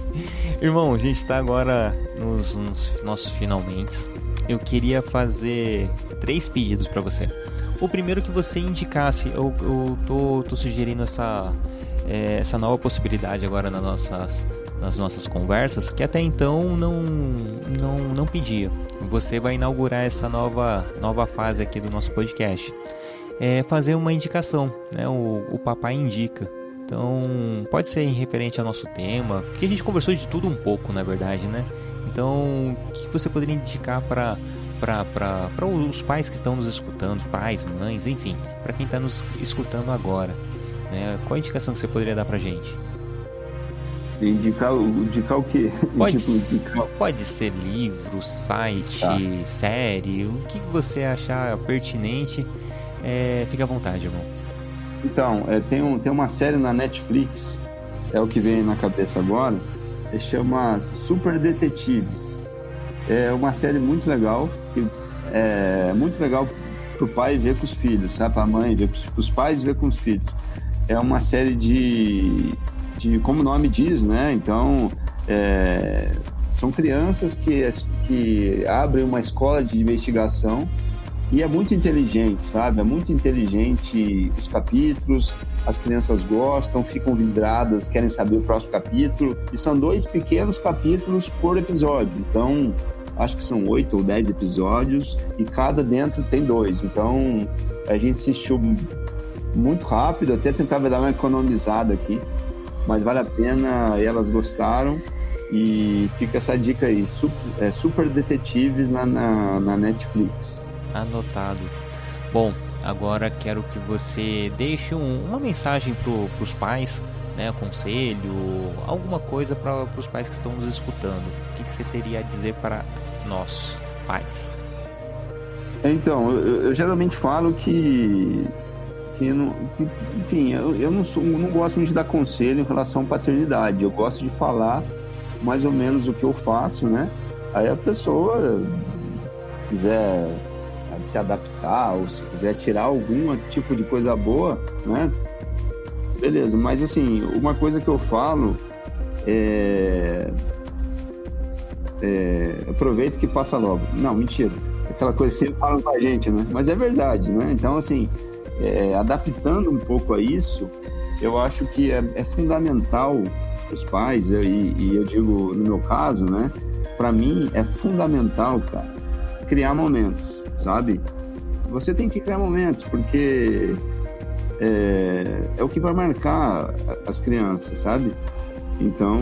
Irmão, a gente tá agora nos, nos nossos finalmente. Eu queria fazer três pedidos para você. O primeiro que você indicasse, eu, eu tô, tô sugerindo essa, é, essa nova possibilidade agora nas nossas, nas nossas conversas, que até então não, não, não pedia. Você vai inaugurar essa nova, nova fase aqui do nosso podcast. É fazer uma indicação, né? O, o papai indica. Então, pode ser referente ao nosso tema, porque a gente conversou de tudo um pouco, na verdade, né? Então, o que você poderia indicar para para os pais que estão nos escutando, pais, mães, enfim, para quem está nos escutando agora? Né? Qual a indicação que você poderia dar para gente? Indicar, indicar o quê? Pode, tipo, indicar... pode ser livro, site, tá. série, o que você achar pertinente, é, fica à vontade, irmão. Então, é, tem, um, tem uma série na Netflix, é o que vem na cabeça agora, que chama Super Detetives. É uma série muito legal, é muito legal pro pai ver com os filhos, sabe? Pra mãe ver com os, os pais ver com os filhos. É uma série de, de como o nome diz, né? Então, é, são crianças que, que abrem uma escola de investigação e é muito inteligente, sabe? É muito inteligente os capítulos, as crianças gostam, ficam vidradas, querem saber o próximo capítulo. E são dois pequenos capítulos por episódio. Então, acho que são oito ou dez episódios e cada dentro tem dois. Então, a gente assistiu muito rápido, até tentava dar uma economizada aqui, mas vale a pena, elas gostaram. E fica essa dica aí, Super, é, super Detetives na, na, na Netflix. Anotado. Bom, agora quero que você deixe um, uma mensagem para os pais, né, conselho, alguma coisa para os pais que estão nos escutando. O que, que, você teria a dizer para nós, pais? Então, eu, eu geralmente falo que, que, não, que enfim, eu, eu não, sou, não gosto muito de dar conselho em relação à paternidade. Eu gosto de falar mais ou menos o que eu faço, né? Aí a pessoa quiser se adaptar ou se quiser tirar algum tipo de coisa boa, né? Beleza, mas assim, uma coisa que eu falo é. É aproveita que passa logo. Não, mentira. Aquela coisa sempre falam com a gente, né? Mas é verdade, né? Então, assim, é, adaptando um pouco a isso, eu acho que é, é fundamental os pais, e, e eu digo no meu caso, né? Para mim é fundamental, cara, criar momentos sabe? Você tem que criar momentos, porque é, é o que vai marcar as crianças, sabe? Então,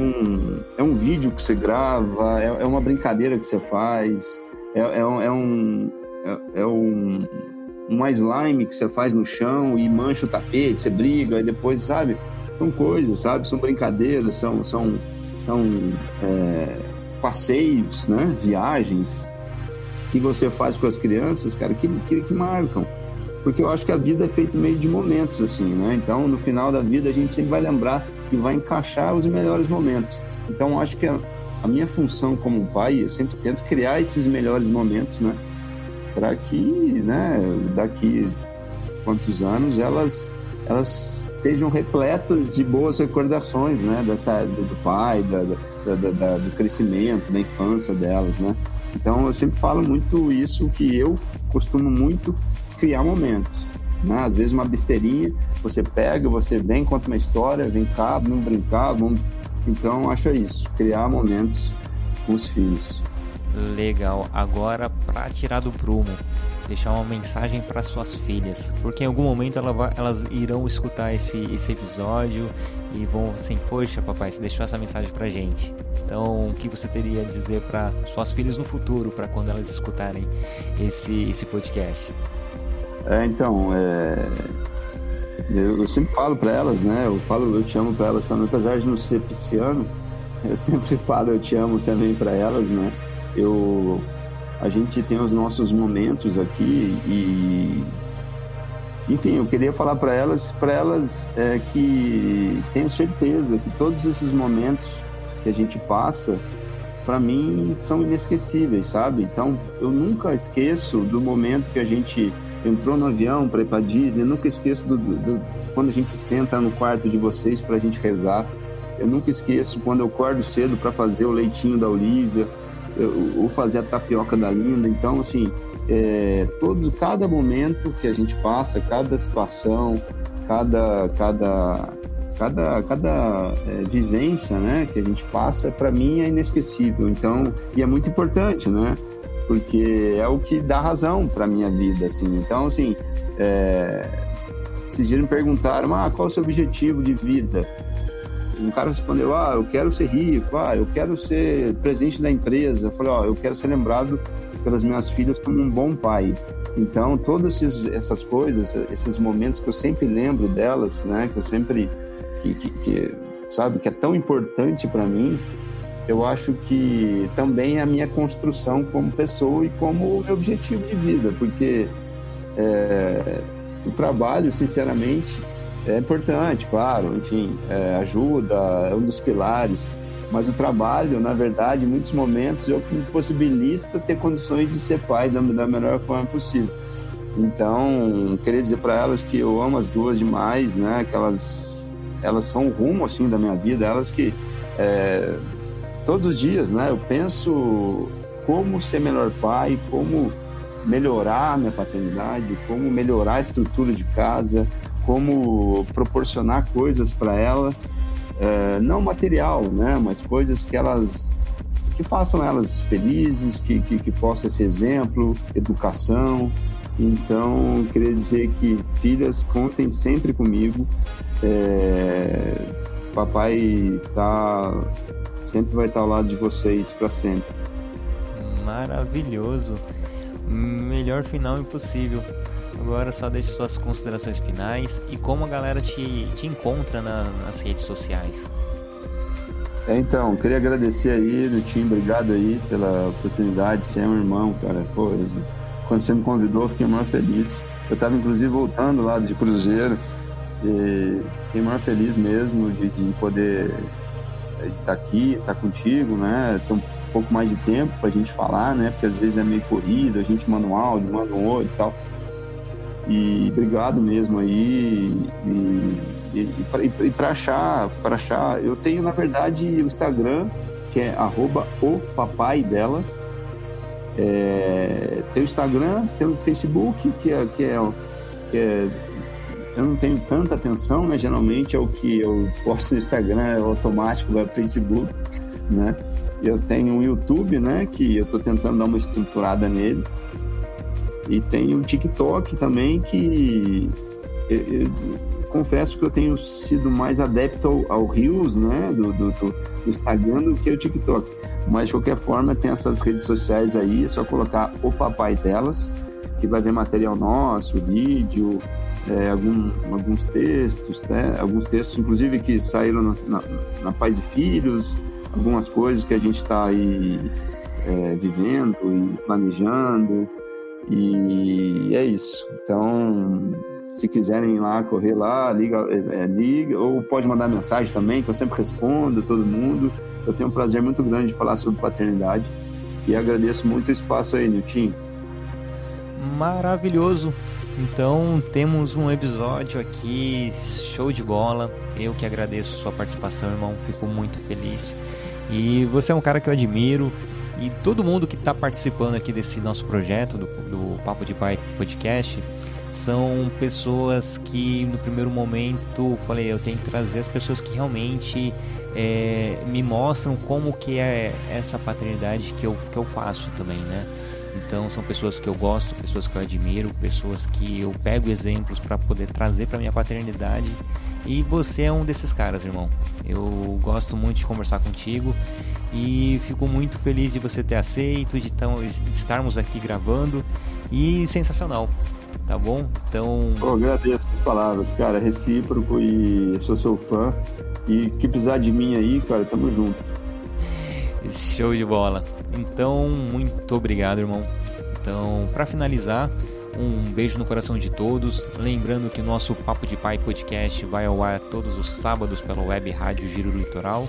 é um vídeo que você grava, é, é uma brincadeira que você faz, é, é, é um, é, é, um, uma slime que você faz no chão e mancha o tapete, você briga, e depois, sabe? São coisas, sabe? São brincadeiras, são, são, são é, passeios, né? Viagens que você faz com as crianças, cara, que, que, que marcam. Porque eu acho que a vida é feita meio de momentos, assim, né? Então, no final da vida, a gente sempre vai lembrar e vai encaixar os melhores momentos. Então, acho que a, a minha função como pai, eu sempre tento criar esses melhores momentos, né? Para que, né, daqui quantos anos elas elas estejam repletas de boas recordações, né, dessa do, do pai, da, da, da, do crescimento, da infância delas, né? Então eu sempre falo muito isso que eu costumo muito criar momentos. Né? Às vezes uma besteirinha, você pega, você vem, conta uma história, vem cá, vamos brincar, vamos. Então acho isso, criar momentos com os filhos. Legal. Agora para tirar do prumo, deixar uma mensagem para suas filhas, porque em algum momento ela vai, elas irão escutar esse, esse episódio e vão assim, poxa, papai, você deixou essa mensagem pra gente. Então, o que você teria a dizer para suas filhas no futuro, para quando elas escutarem esse, esse podcast? É, então, é... eu, eu sempre falo para elas, né? Eu falo, eu te amo para elas também, apesar de não ser pisciano, eu sempre falo, eu te amo também para elas, né? Eu a gente tem os nossos momentos aqui e enfim eu queria falar para elas para elas é, que tenho certeza que todos esses momentos que a gente passa, para mim são inesquecíveis, sabe? Então eu nunca esqueço do momento que a gente entrou no avião para ir para Disney, eu nunca esqueço do, do, do, quando a gente senta no quarto de vocês para a gente rezar. Eu nunca esqueço quando eu acordo cedo para fazer o leitinho da Olivia, ou fazer a tapioca da Linda. Então, assim, é, todo, cada momento que a gente passa, cada situação, cada, cada, cada, cada é, vivência né, que a gente passa, para mim é inesquecível. Então, e é muito importante, né? Porque é o que dá razão para minha vida, assim. Então, assim, é, esses dias me perguntaram, ah, qual é o seu objetivo de vida? Um cara respondeu, ah, eu quero ser rico, ah, eu quero ser presidente da empresa. Eu falei, ó, oh, eu quero ser lembrado pelas minhas filhas como um bom pai. Então, todas essas coisas, esses momentos que eu sempre lembro delas, né, que eu sempre, que, que, que sabe, que é tão importante para mim, eu acho que também a minha construção como pessoa e como meu objetivo de vida, porque é, o trabalho, sinceramente, é importante, claro, enfim, é, ajuda, é um dos pilares, mas o trabalho, na verdade, em muitos momentos, é o que me possibilita ter condições de ser pai da, da melhor forma possível. Então, queria dizer para elas que eu amo as duas demais, né? Que elas, elas são o rumo, assim, da minha vida. Elas que, é, todos os dias, né? Eu penso como ser melhor pai, como melhorar minha paternidade, como melhorar a estrutura de casa, como proporcionar coisas para elas é, não material, né, mas coisas que elas que façam elas felizes, que, que, que possa ser exemplo, educação. Então, queria dizer que filhas contem sempre comigo. É, papai tá sempre vai estar ao lado de vocês para sempre. Maravilhoso. Melhor final impossível. Agora só deixe suas considerações finais e como a galera te, te encontra na, nas redes sociais. É, então, queria agradecer aí no time, obrigado aí pela oportunidade, você é um irmão, cara. Pô, quando você me convidou, fiquei muito feliz. Eu estava inclusive voltando lá de Cruzeiro e fiquei muito feliz mesmo de, de poder estar tá aqui, estar tá contigo, né? Ter um pouco mais de tempo para a gente falar, né? Porque às vezes é meio corrido, a gente manda um áudio, manda um outro e tal. E obrigado mesmo aí. E, e, e para achar, para achar, eu tenho na verdade o Instagram, que é arroba o papai delas. É, tem o Instagram, tem o Facebook, que é, que é, que é eu não tenho tanta atenção, né? Geralmente é o que eu posto no Instagram, é automático, vai para o Facebook, né? Eu tenho o YouTube, né? Que eu estou tentando dar uma estruturada nele. E tem o TikTok também, que eu, eu, confesso que eu tenho sido mais adepto ao, ao né, do, do, do, Instagram do que o TikTok. Mas de qualquer forma, tem essas redes sociais aí, é só colocar o papai delas, que vai ver material nosso, vídeo, é, algum, alguns textos, né? alguns textos, inclusive, que saíram na, na, na Paz e Filhos, algumas coisas que a gente está aí é, vivendo e planejando. E é isso. Então, se quiserem ir lá, correr lá, liga, é, liga, ou pode mandar mensagem também, que eu sempre respondo todo mundo. Eu tenho um prazer muito grande de falar sobre paternidade e agradeço muito o espaço aí, Nilton. Maravilhoso. Então temos um episódio aqui, show de bola. Eu que agradeço sua participação, irmão. Fico muito feliz. E você é um cara que eu admiro. E todo mundo que está participando aqui desse nosso projeto, do, do Papo de Pai Podcast, são pessoas que no primeiro momento falei, eu tenho que trazer as pessoas que realmente é, me mostram como que é essa paternidade que eu, que eu faço também, né? Então são pessoas que eu gosto, pessoas que eu admiro, pessoas que eu pego exemplos para poder trazer para minha paternidade. E você é um desses caras, irmão. Eu gosto muito de conversar contigo e fico muito feliz de você ter aceito, de, de estarmos aqui gravando e sensacional, tá bom? Então. Oh, agradeço as palavras, cara, recíproco e sou seu fã. E que precisar de mim aí, cara, tamo junto. Show de bola. Então, muito obrigado, irmão. Então, para finalizar, um beijo no coração de todos. Lembrando que o nosso Papo de Pai podcast vai ao ar todos os sábados pela web Rádio Giro Litoral.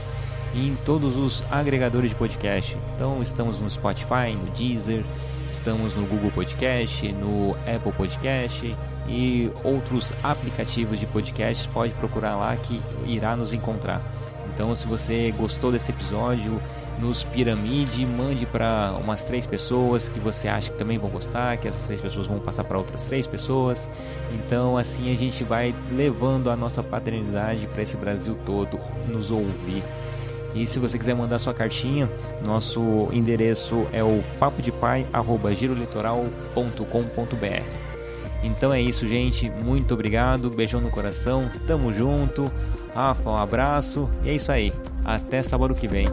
e em todos os agregadores de podcast. Então estamos no Spotify, no Deezer, estamos no Google Podcast, no Apple Podcast e outros aplicativos de podcasts. Pode procurar lá que irá nos encontrar. Então, se você gostou desse episódio, nos piramide, mande para umas três pessoas que você acha que também vão gostar, que essas três pessoas vão passar para outras três pessoas. Então, assim a gente vai levando a nossa paternidade para esse Brasil todo nos ouvir. E se você quiser mandar sua cartinha, nosso endereço é o papodepie@girolitoral.com.br. Então é isso, gente. Muito obrigado. Beijão no coração. Tamo junto. Rafa, um abraço. E é isso aí. Até sábado que vem.